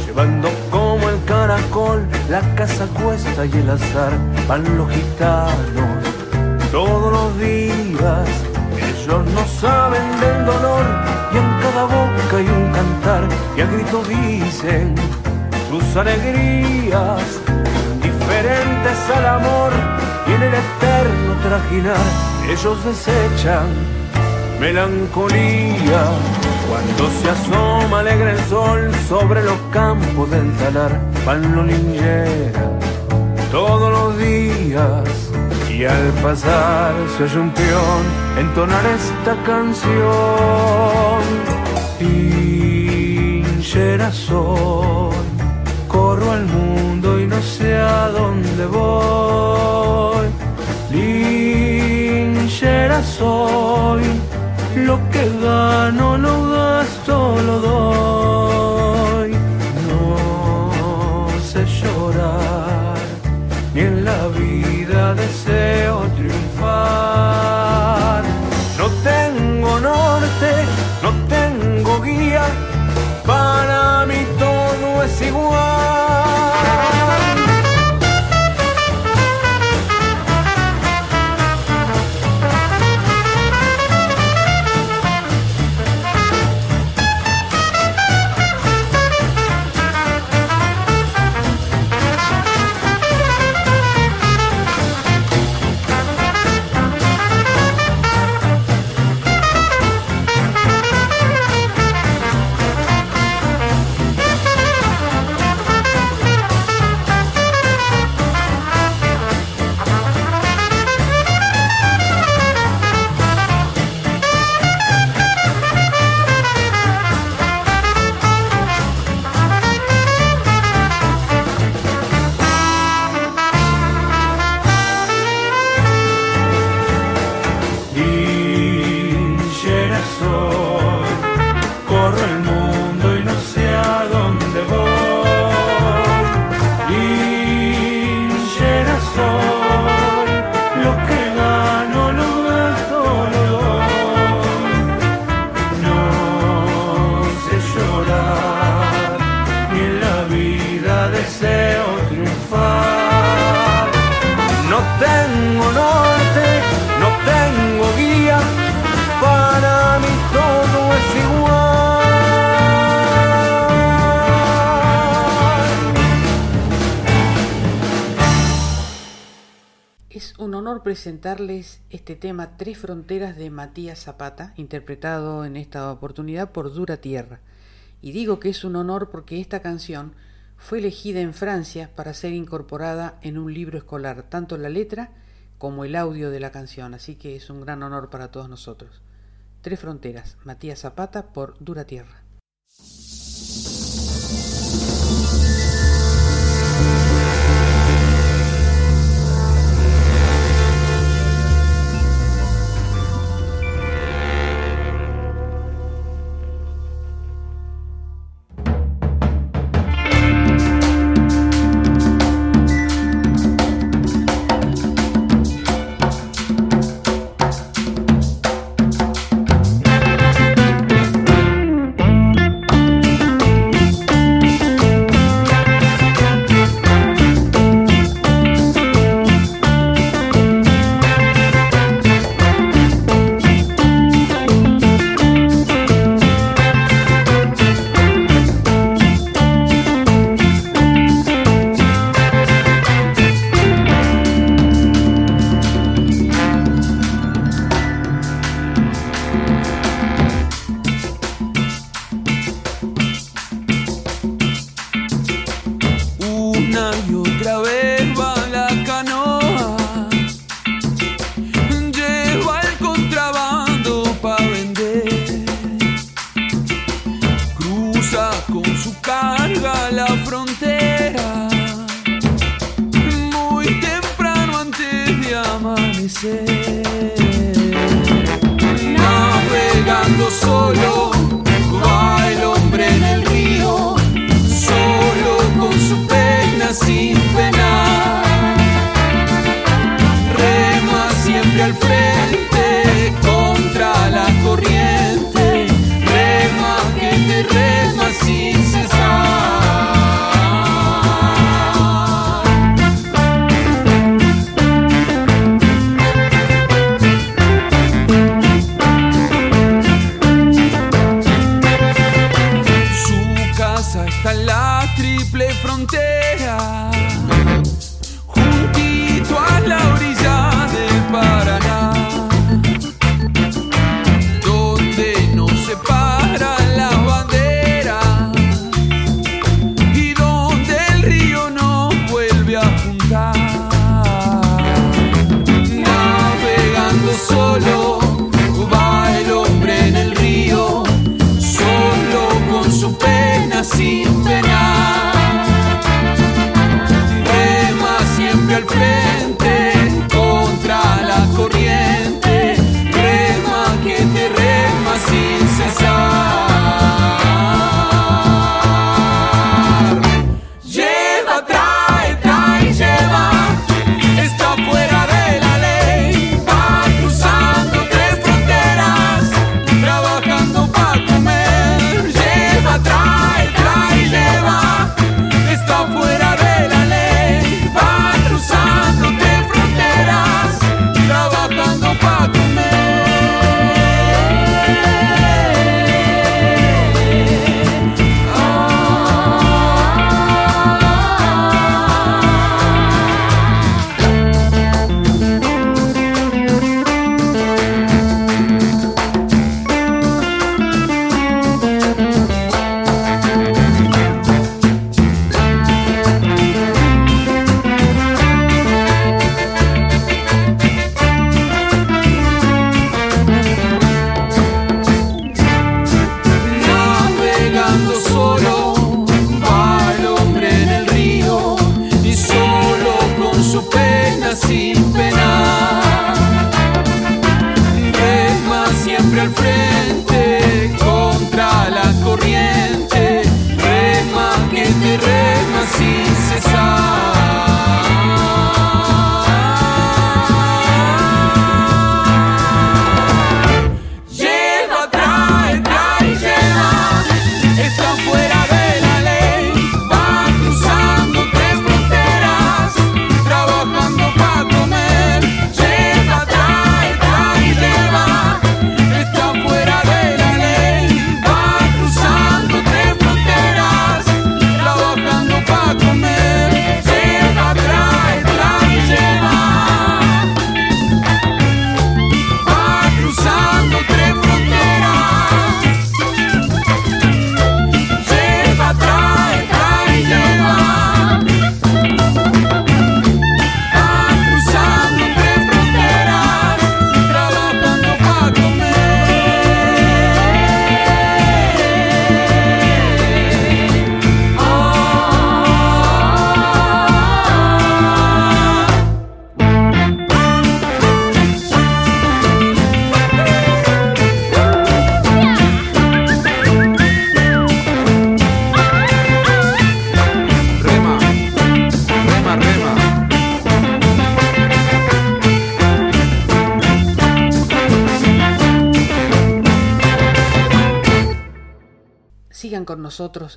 Speaker 6: llevando como el caracol la casa cuesta y el azar, van los gitanos todos los días. Ellos no saben del dolor y en cada boca hay un cantar y a grito dicen sus alegrías, diferentes al amor en el eterno trajinar ellos desechan melancolía. Cuando se asoma alegre el sol sobre los campos del talar, van los todos los días. Y al pasar se oye un peón entonar esta canción. Linchera soy, corro al mundo y no sé a dónde voy. Soy, lo que gano lo gasto, lo doy. No sé llorar, ni en la vida deseo triunfar. No tengo norte, no tengo guía, para mí todo es igual.
Speaker 2: Presentarles este tema Tres Fronteras de Matías Zapata, interpretado en esta oportunidad por Dura Tierra. Y digo que es un honor porque esta canción fue elegida en Francia para ser incorporada en un libro escolar, tanto la letra como el audio de la canción, así que es un gran honor para todos nosotros. Tres Fronteras, Matías Zapata por Dura Tierra.
Speaker 6: Una y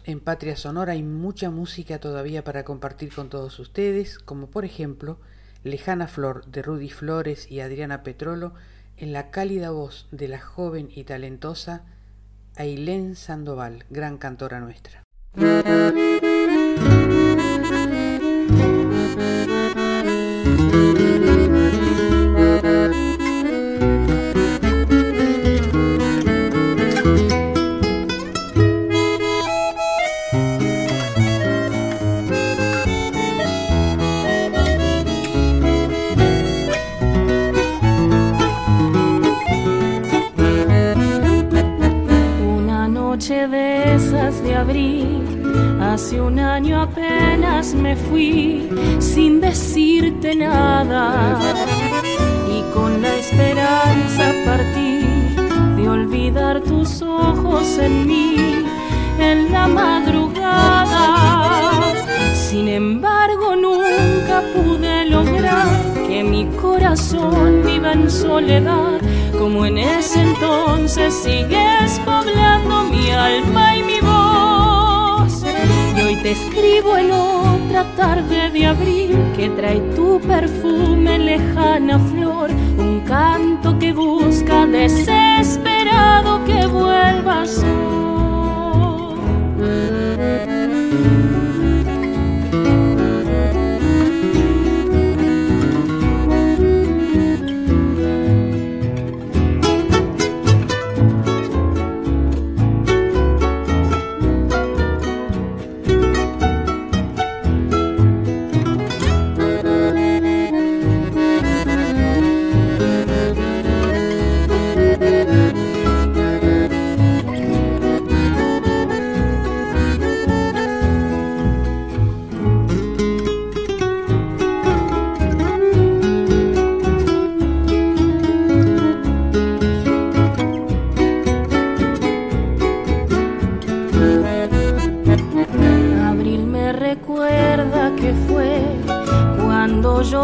Speaker 6: en
Speaker 2: Patria Sonora, hay mucha música todavía para compartir con todos ustedes, como por ejemplo Lejana Flor de Rudy Flores y Adriana Petrolo, en la cálida voz de la joven y talentosa Ailén Sandoval, gran cantora nuestra.
Speaker 8: De esas de abril, hace un año apenas me fui sin decirte nada. Y con la esperanza partí de olvidar tus ojos en mí en la madrugada. Sin embargo, nunca pude lograr que mi corazón viva en soledad, como en ese entonces sigues poblando mi alma y mi voz. Y hoy te escribo en otra tarde de abril que trae tu perfume, lejana flor, un canto que busca desesperado que vuelvas hoy.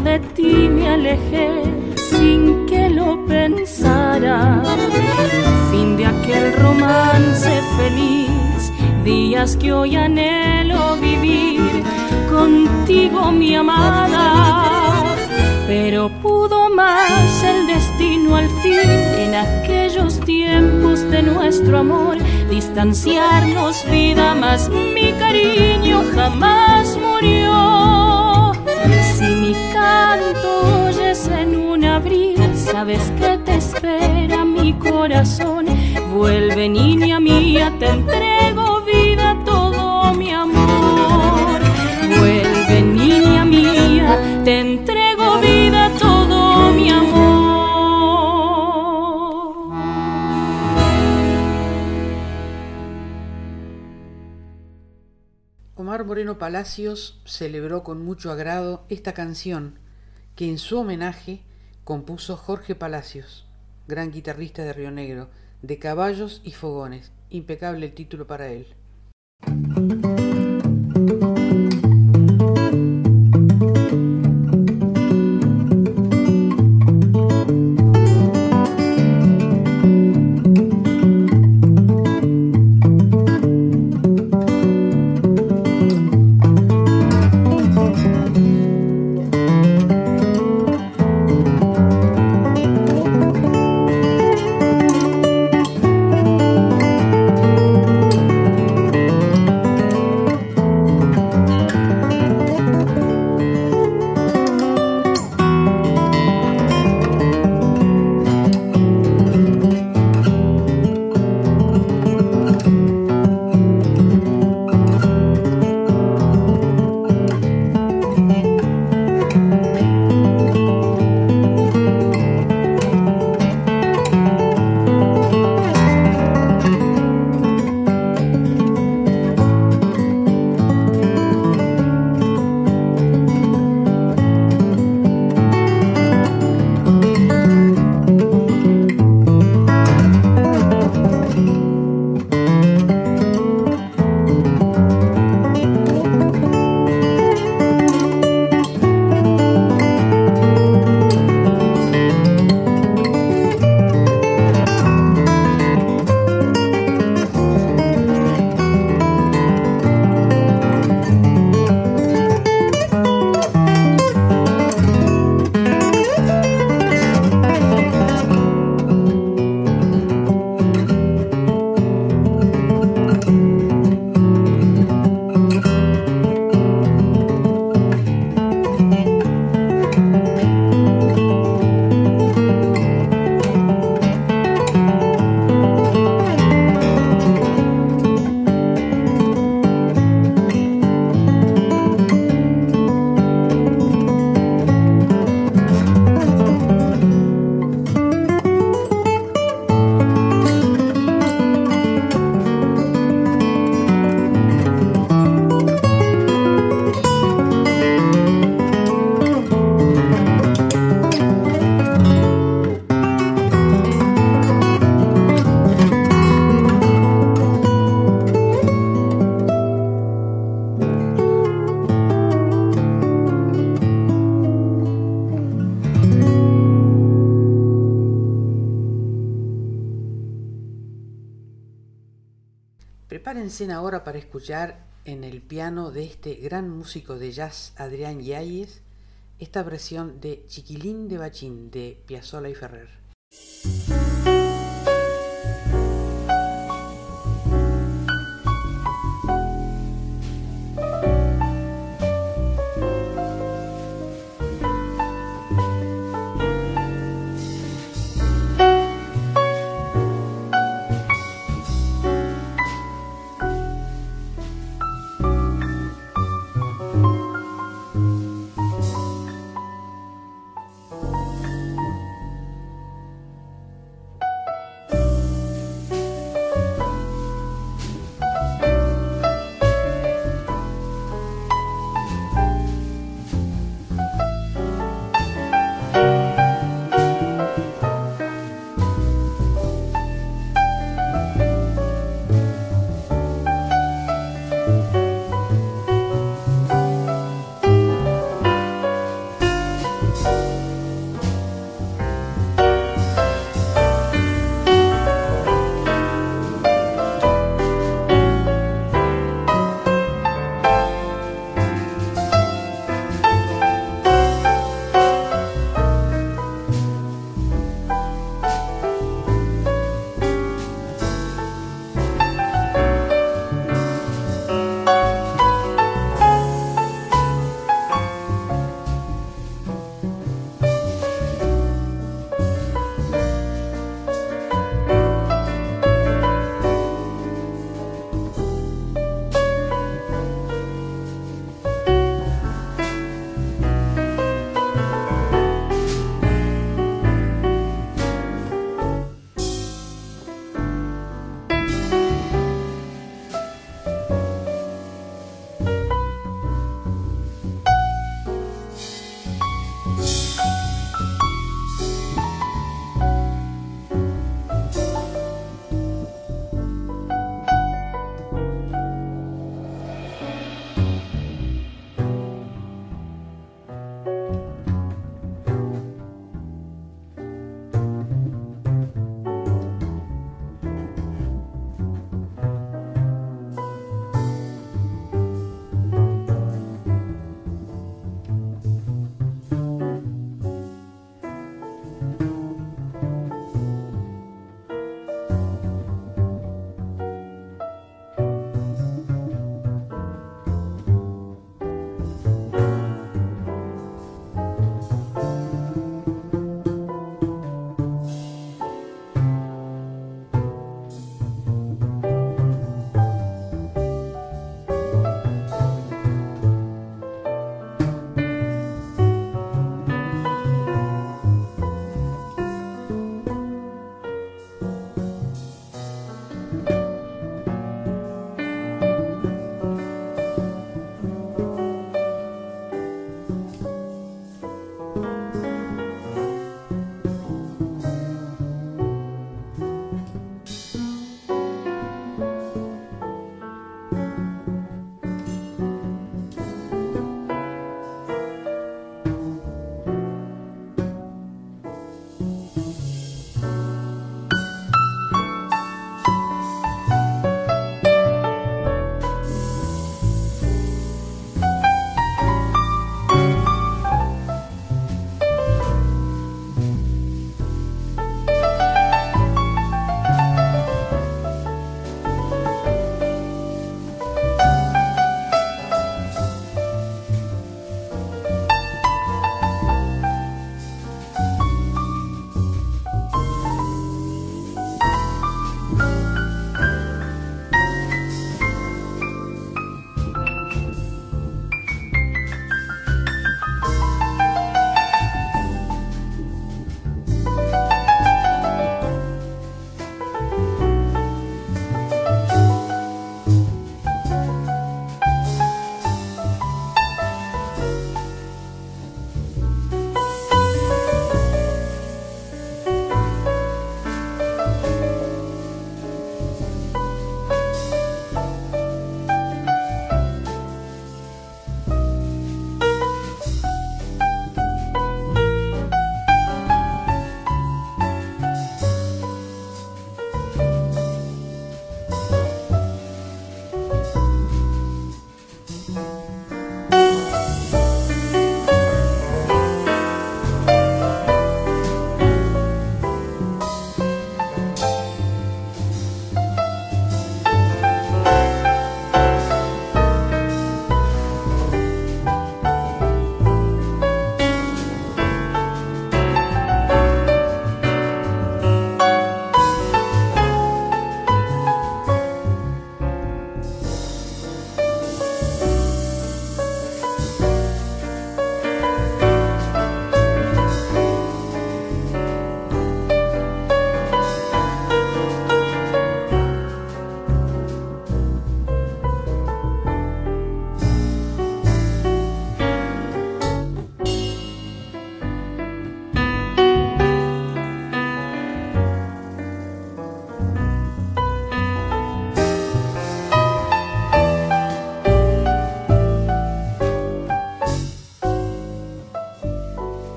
Speaker 8: De ti me alejé sin que lo pensara. Fin de aquel romance feliz, días que hoy anhelo vivir contigo, mi amada. Pero pudo más el destino al fin en aquellos tiempos de nuestro amor distanciarnos vida más mi cariño jamás murió canto oyes en un abril. Sabes que te espera mi corazón. Vuelve niña mía te entrego vida todo mi amor. Vuelve niña mía te entrego
Speaker 2: Palacios celebró con mucho agrado esta canción que en su homenaje compuso Jorge Palacios, gran guitarrista de Río Negro, de Caballos y Fogones. Impecable el título para él. Ahora para escuchar en el piano de este gran músico de jazz Adrián Yáñez esta versión de Chiquilín de Bachín de Piazzolla y Ferrer.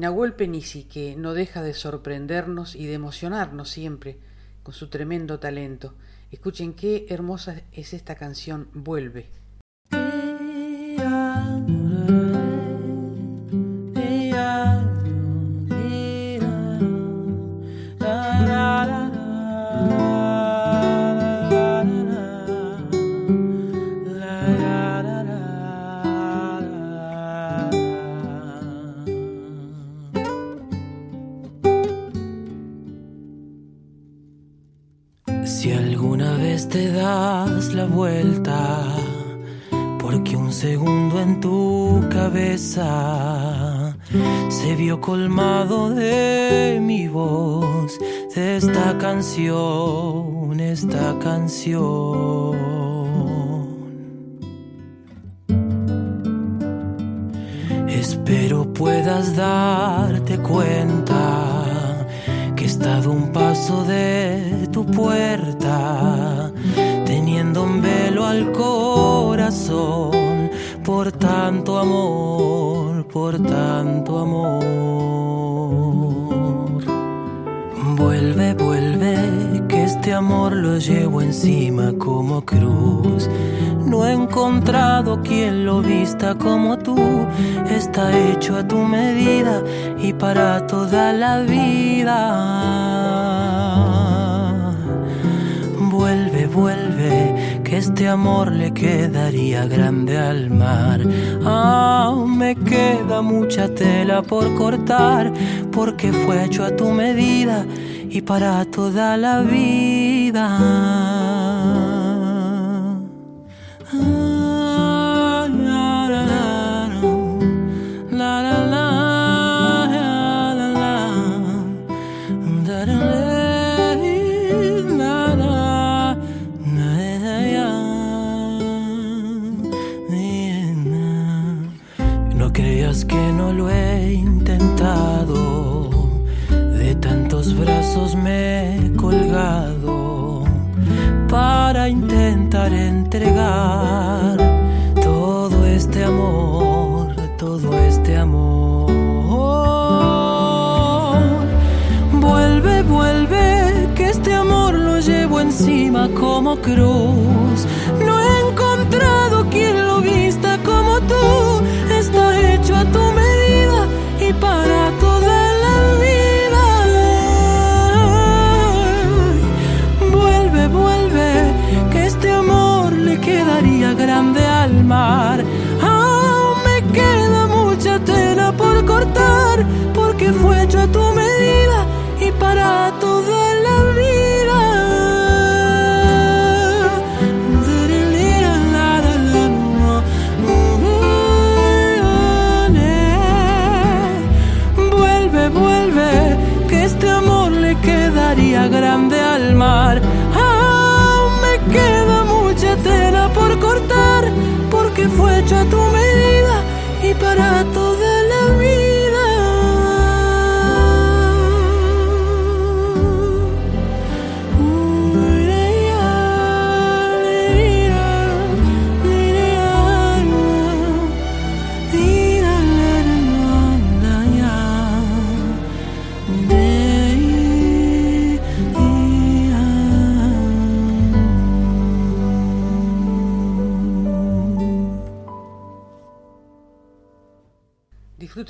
Speaker 2: Nahuel Penisi, que no deja de sorprendernos y de emocionarnos siempre con su tremendo talento. Escuchen qué hermosa es esta canción, Vuelve.
Speaker 6: Te das la vuelta, porque un segundo en tu cabeza se vio colmado de mi voz, de esta canción, esta canción. Espero puedas darte cuenta que he estado un paso de tu puerta teniendo un velo al corazón por tanto amor, por tanto amor. Vuelve, vuelve, que este amor lo llevo encima como cruz. No he encontrado quien lo vista como tú. Está hecho a tu medida y para toda la vida vuelve, vuelve, que este amor le quedaría grande al mar. Aún me queda mucha tela por cortar, porque fue hecho a tu medida y para toda la vida. Entregar todo este amor, todo este amor. Vuelve, vuelve, que este amor lo llevo encima como cruz. Y para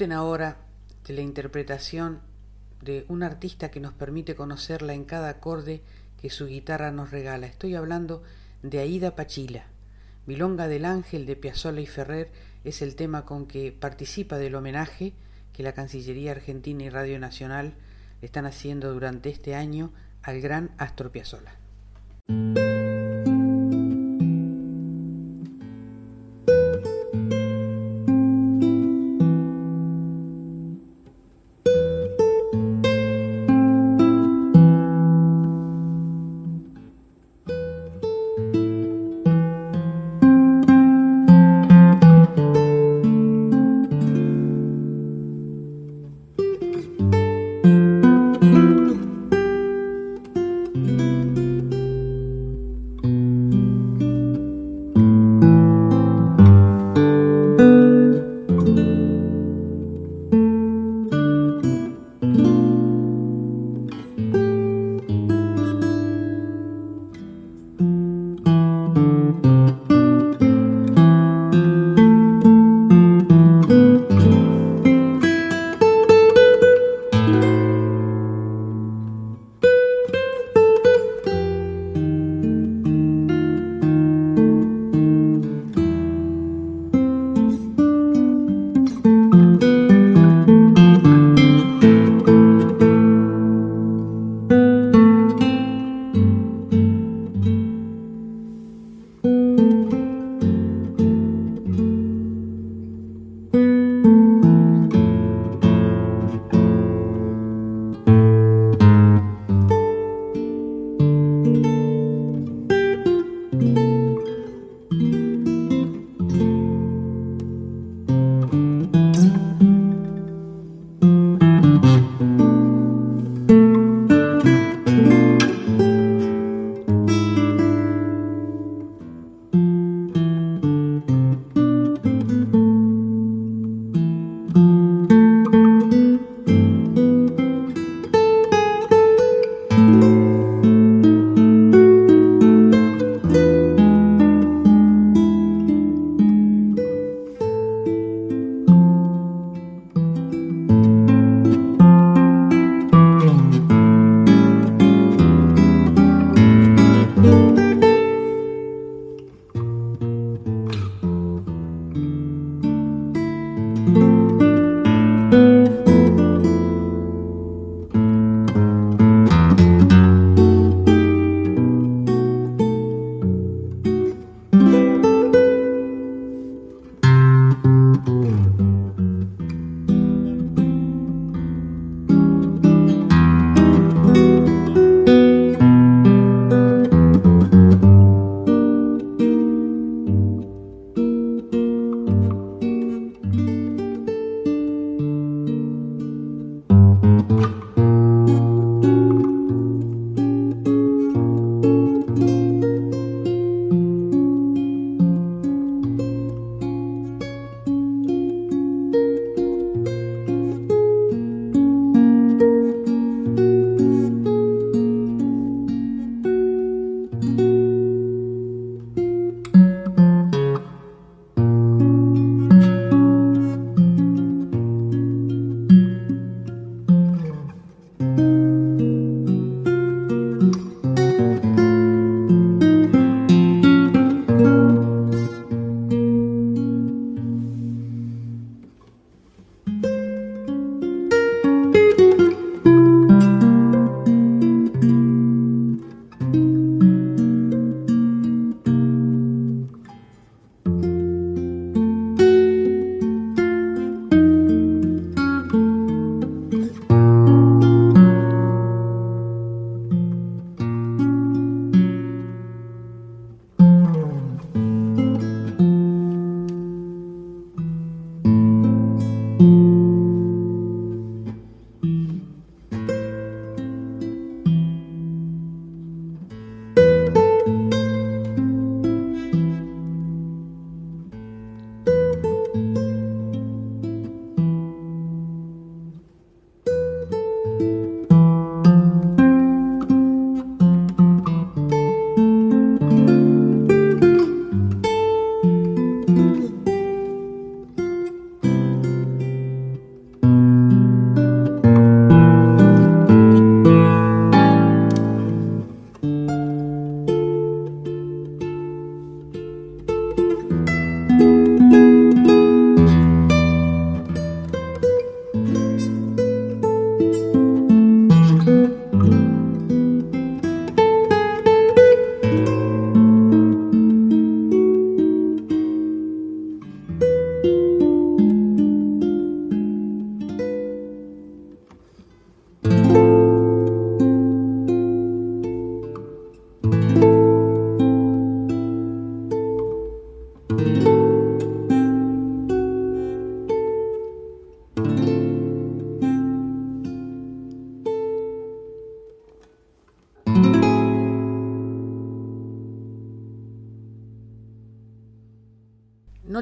Speaker 2: Ahora de la interpretación de un artista que nos permite conocerla en cada acorde que su guitarra nos regala. Estoy hablando de Aida Pachila. Milonga del Ángel de Piazzolla y Ferrer es el tema con que participa del homenaje que la Cancillería Argentina y Radio Nacional están haciendo durante este año al gran Astor Piazzolla.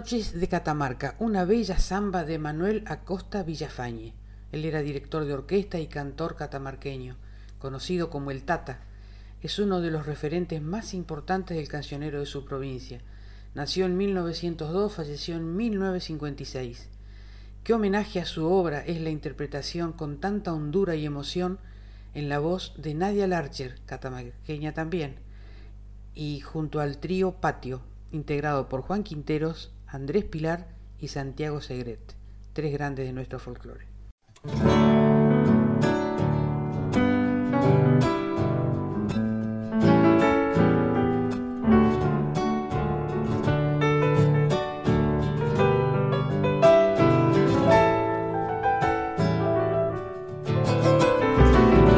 Speaker 2: De Catamarca, una bella samba de Manuel Acosta Villafañe. Él era director de orquesta y cantor catamarqueño, conocido como el Tata. Es uno de los referentes más importantes del cancionero de su provincia. Nació en 1902, falleció en 1956. Qué homenaje a su obra es la interpretación con tanta hondura y emoción en la voz de Nadia Larcher, catamarqueña también, y junto al trío Patio, integrado por Juan Quinteros, Andrés Pilar y Santiago Segret, tres grandes de nuestro folclore.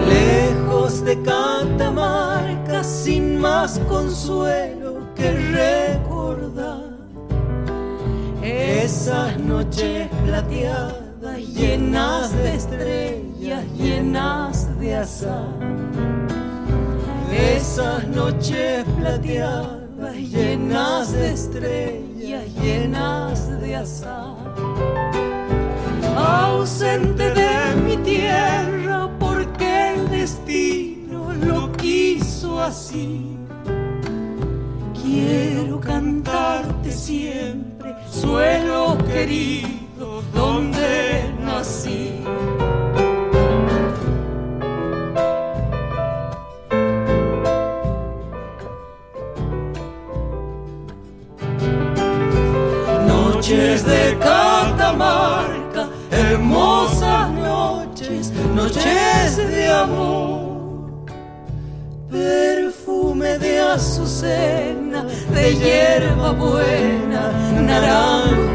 Speaker 10: Lejos de Catamarca, sin más consuelo esas noches plateadas llenas de estrellas, llenas de azar. Esas noches plateadas llenas de estrellas, llenas de azar. Ausente de mi tierra porque el destino lo quiso así. Quiero cantarte siempre, suelo querido, donde nací. Noches de Catamarca, hermosas noches, noches de amor. Perfume de azucena, de hierba buena, naranjo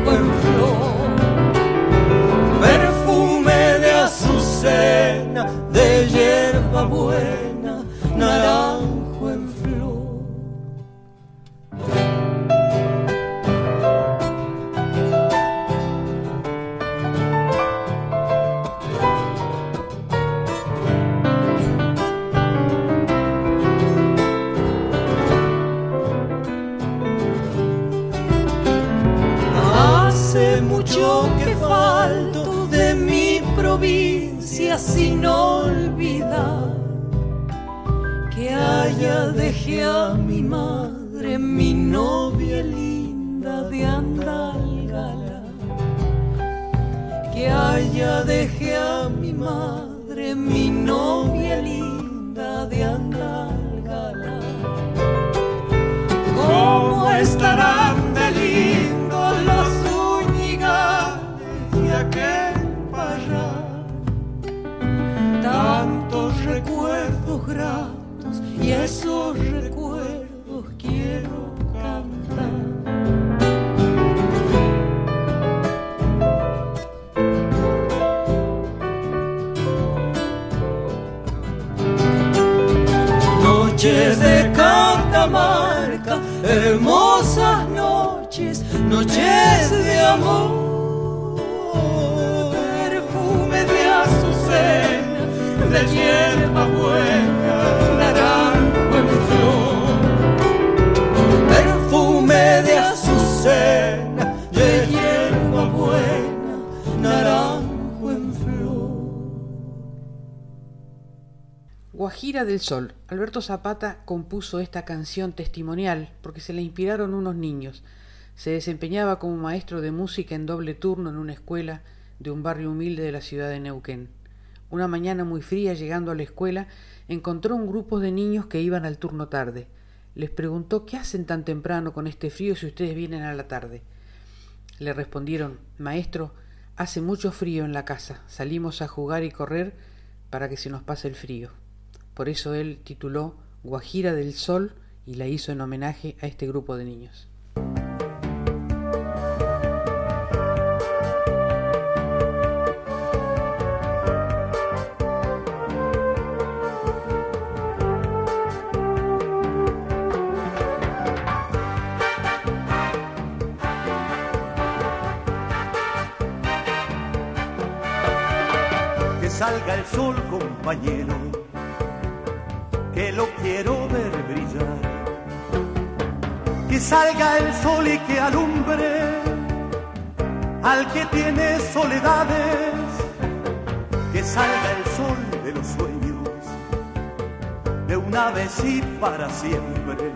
Speaker 2: Alberto Zapata compuso esta canción testimonial porque se la inspiraron unos niños. Se desempeñaba como maestro de música en doble turno en una escuela de un barrio humilde de la ciudad de Neuquén. Una mañana muy fría, llegando a la escuela, encontró un grupo de niños que iban al turno tarde. Les preguntó qué hacen tan temprano con este frío si ustedes vienen a la tarde. Le respondieron, Maestro, hace mucho frío en la casa, salimos a jugar y correr para que se nos pase el frío. Por eso él tituló Guajira del Sol y la hizo en homenaje a este grupo de niños.
Speaker 12: Que salga el sol, compañero, que lo quiero ver brillar. Que salga el sol y que alumbre al que tiene soledades, que salga el sol de los sueños, de una vez y para siempre.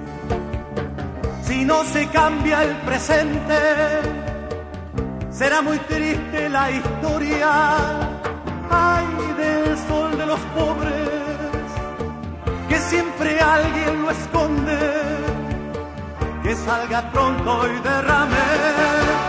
Speaker 12: Si no se cambia el presente, será muy triste la historia. Ay del sol de los pobres, siempre alguien lo esconde, que salga pronto y derrame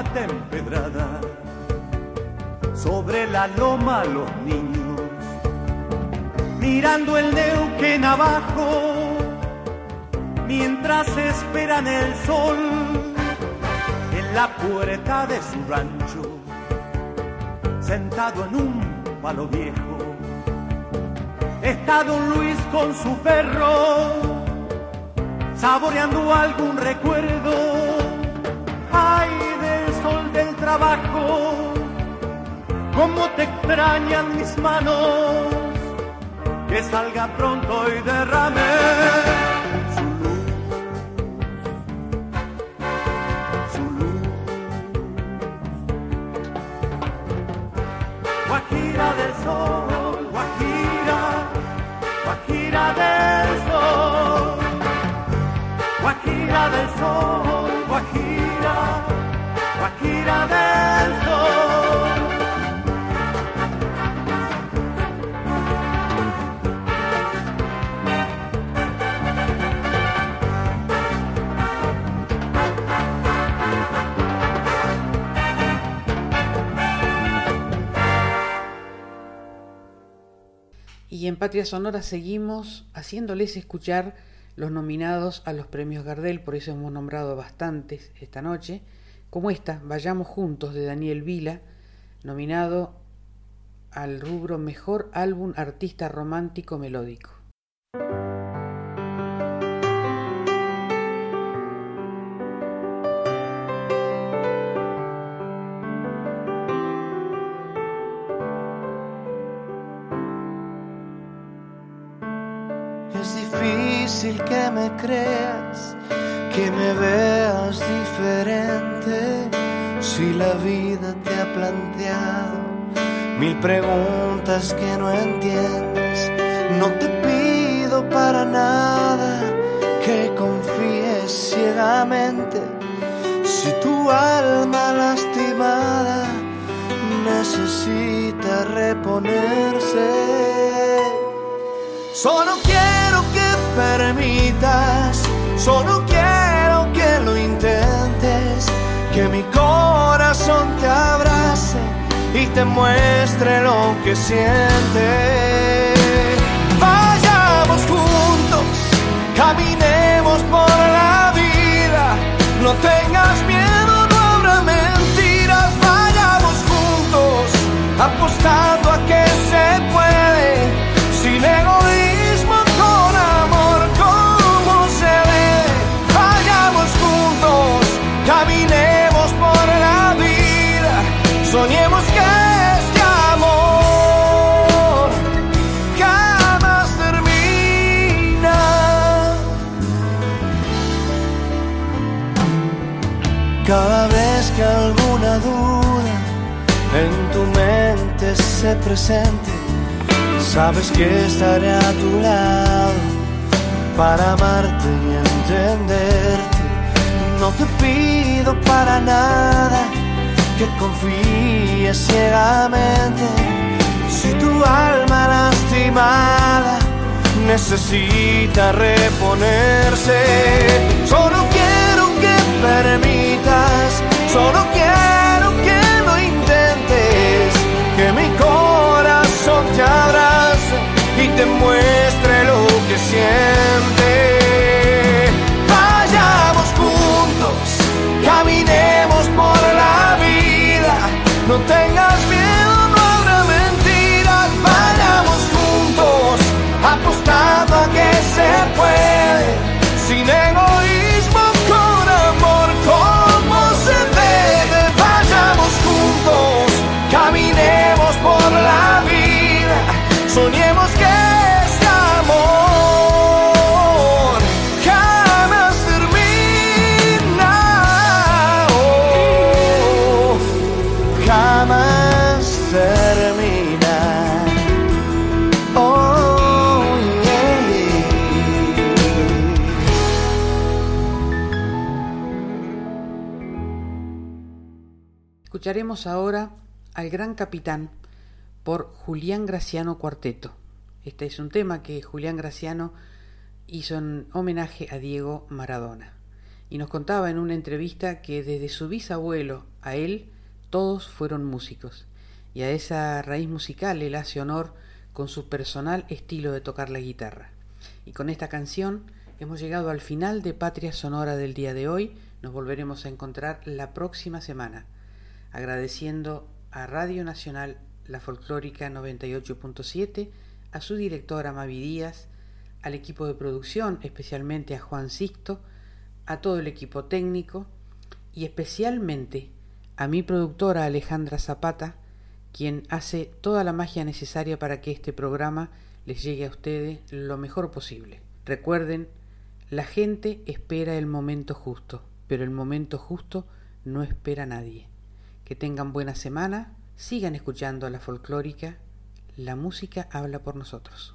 Speaker 12: empedrada, sobre la loma los niños, mirando el Neuquén abajo, mientras esperan el sol en la puerta de su rancho, sentado en un palo viejo, está don Luis con su perro, saboreando algún recuerdo cómo te extrañan mis manos, que salga pronto y derrame
Speaker 2: Patria Sonora seguimos haciéndoles escuchar los nominados a los premios Gardel, por eso hemos nombrado bastantes esta noche, como esta, Vayamos Juntos de Daniel Vila, nominado al rubro Mejor Álbum Artista Romántico Melódico.
Speaker 13: Difícil que me creas, que me veas diferente. Si la vida te ha planteado mil preguntas que no entiendes, no te pido para nada que confíes ciegamente. Si tu alma lastimada necesita reponerse. Solo quiero que permitas, solo quiero que lo intentes, que mi corazón te abrace y te muestre lo que siente. Vayamos juntos, caminemos por la vida, no tengas miedo, no habrá mentiras, vayamos juntos, apostando a que se puede. Sin egoísmo, presente, Sabes que estaré a tu lado para amarte y entenderte. No te pido para nada que confíes ciegamente. Si tu alma lastimada necesita reponerse, solo quiero que permitas, solo quiero que lo intentes, que corazón te y te muestre lo que siente. Vayamos juntos, caminemos por la vida, no tengas miedo, no habrá mentiras. Vayamos juntos, apostando a que se puede, sin egoísmo.
Speaker 2: Escucharemos ahora al Gran Capitán por Julián Graciano Cuarteto. Este es un tema que Julián Graciano hizo en homenaje a Diego Maradona. Y nos contaba en una entrevista que desde su bisabuelo a él todos fueron músicos. Y a esa raíz musical él hace honor con su personal estilo de tocar la guitarra. Y con esta canción hemos llegado al final de Patria Sonora del día de hoy. Nos volveremos a encontrar la próxima semana. Agradeciendo a Radio Nacional La Folclórica 98.7, a su directora Mavi Díaz, al equipo de producción, especialmente a Juan Sixto, a todo el equipo técnico y especialmente a mi productora Alejandra Zapata, quien hace toda la magia necesaria para que este programa les llegue a ustedes lo mejor posible. Recuerden, la gente espera el momento justo, pero el momento justo no espera a nadie. Que tengan buena semana, sigan escuchando a la folclórica, la música habla por nosotros.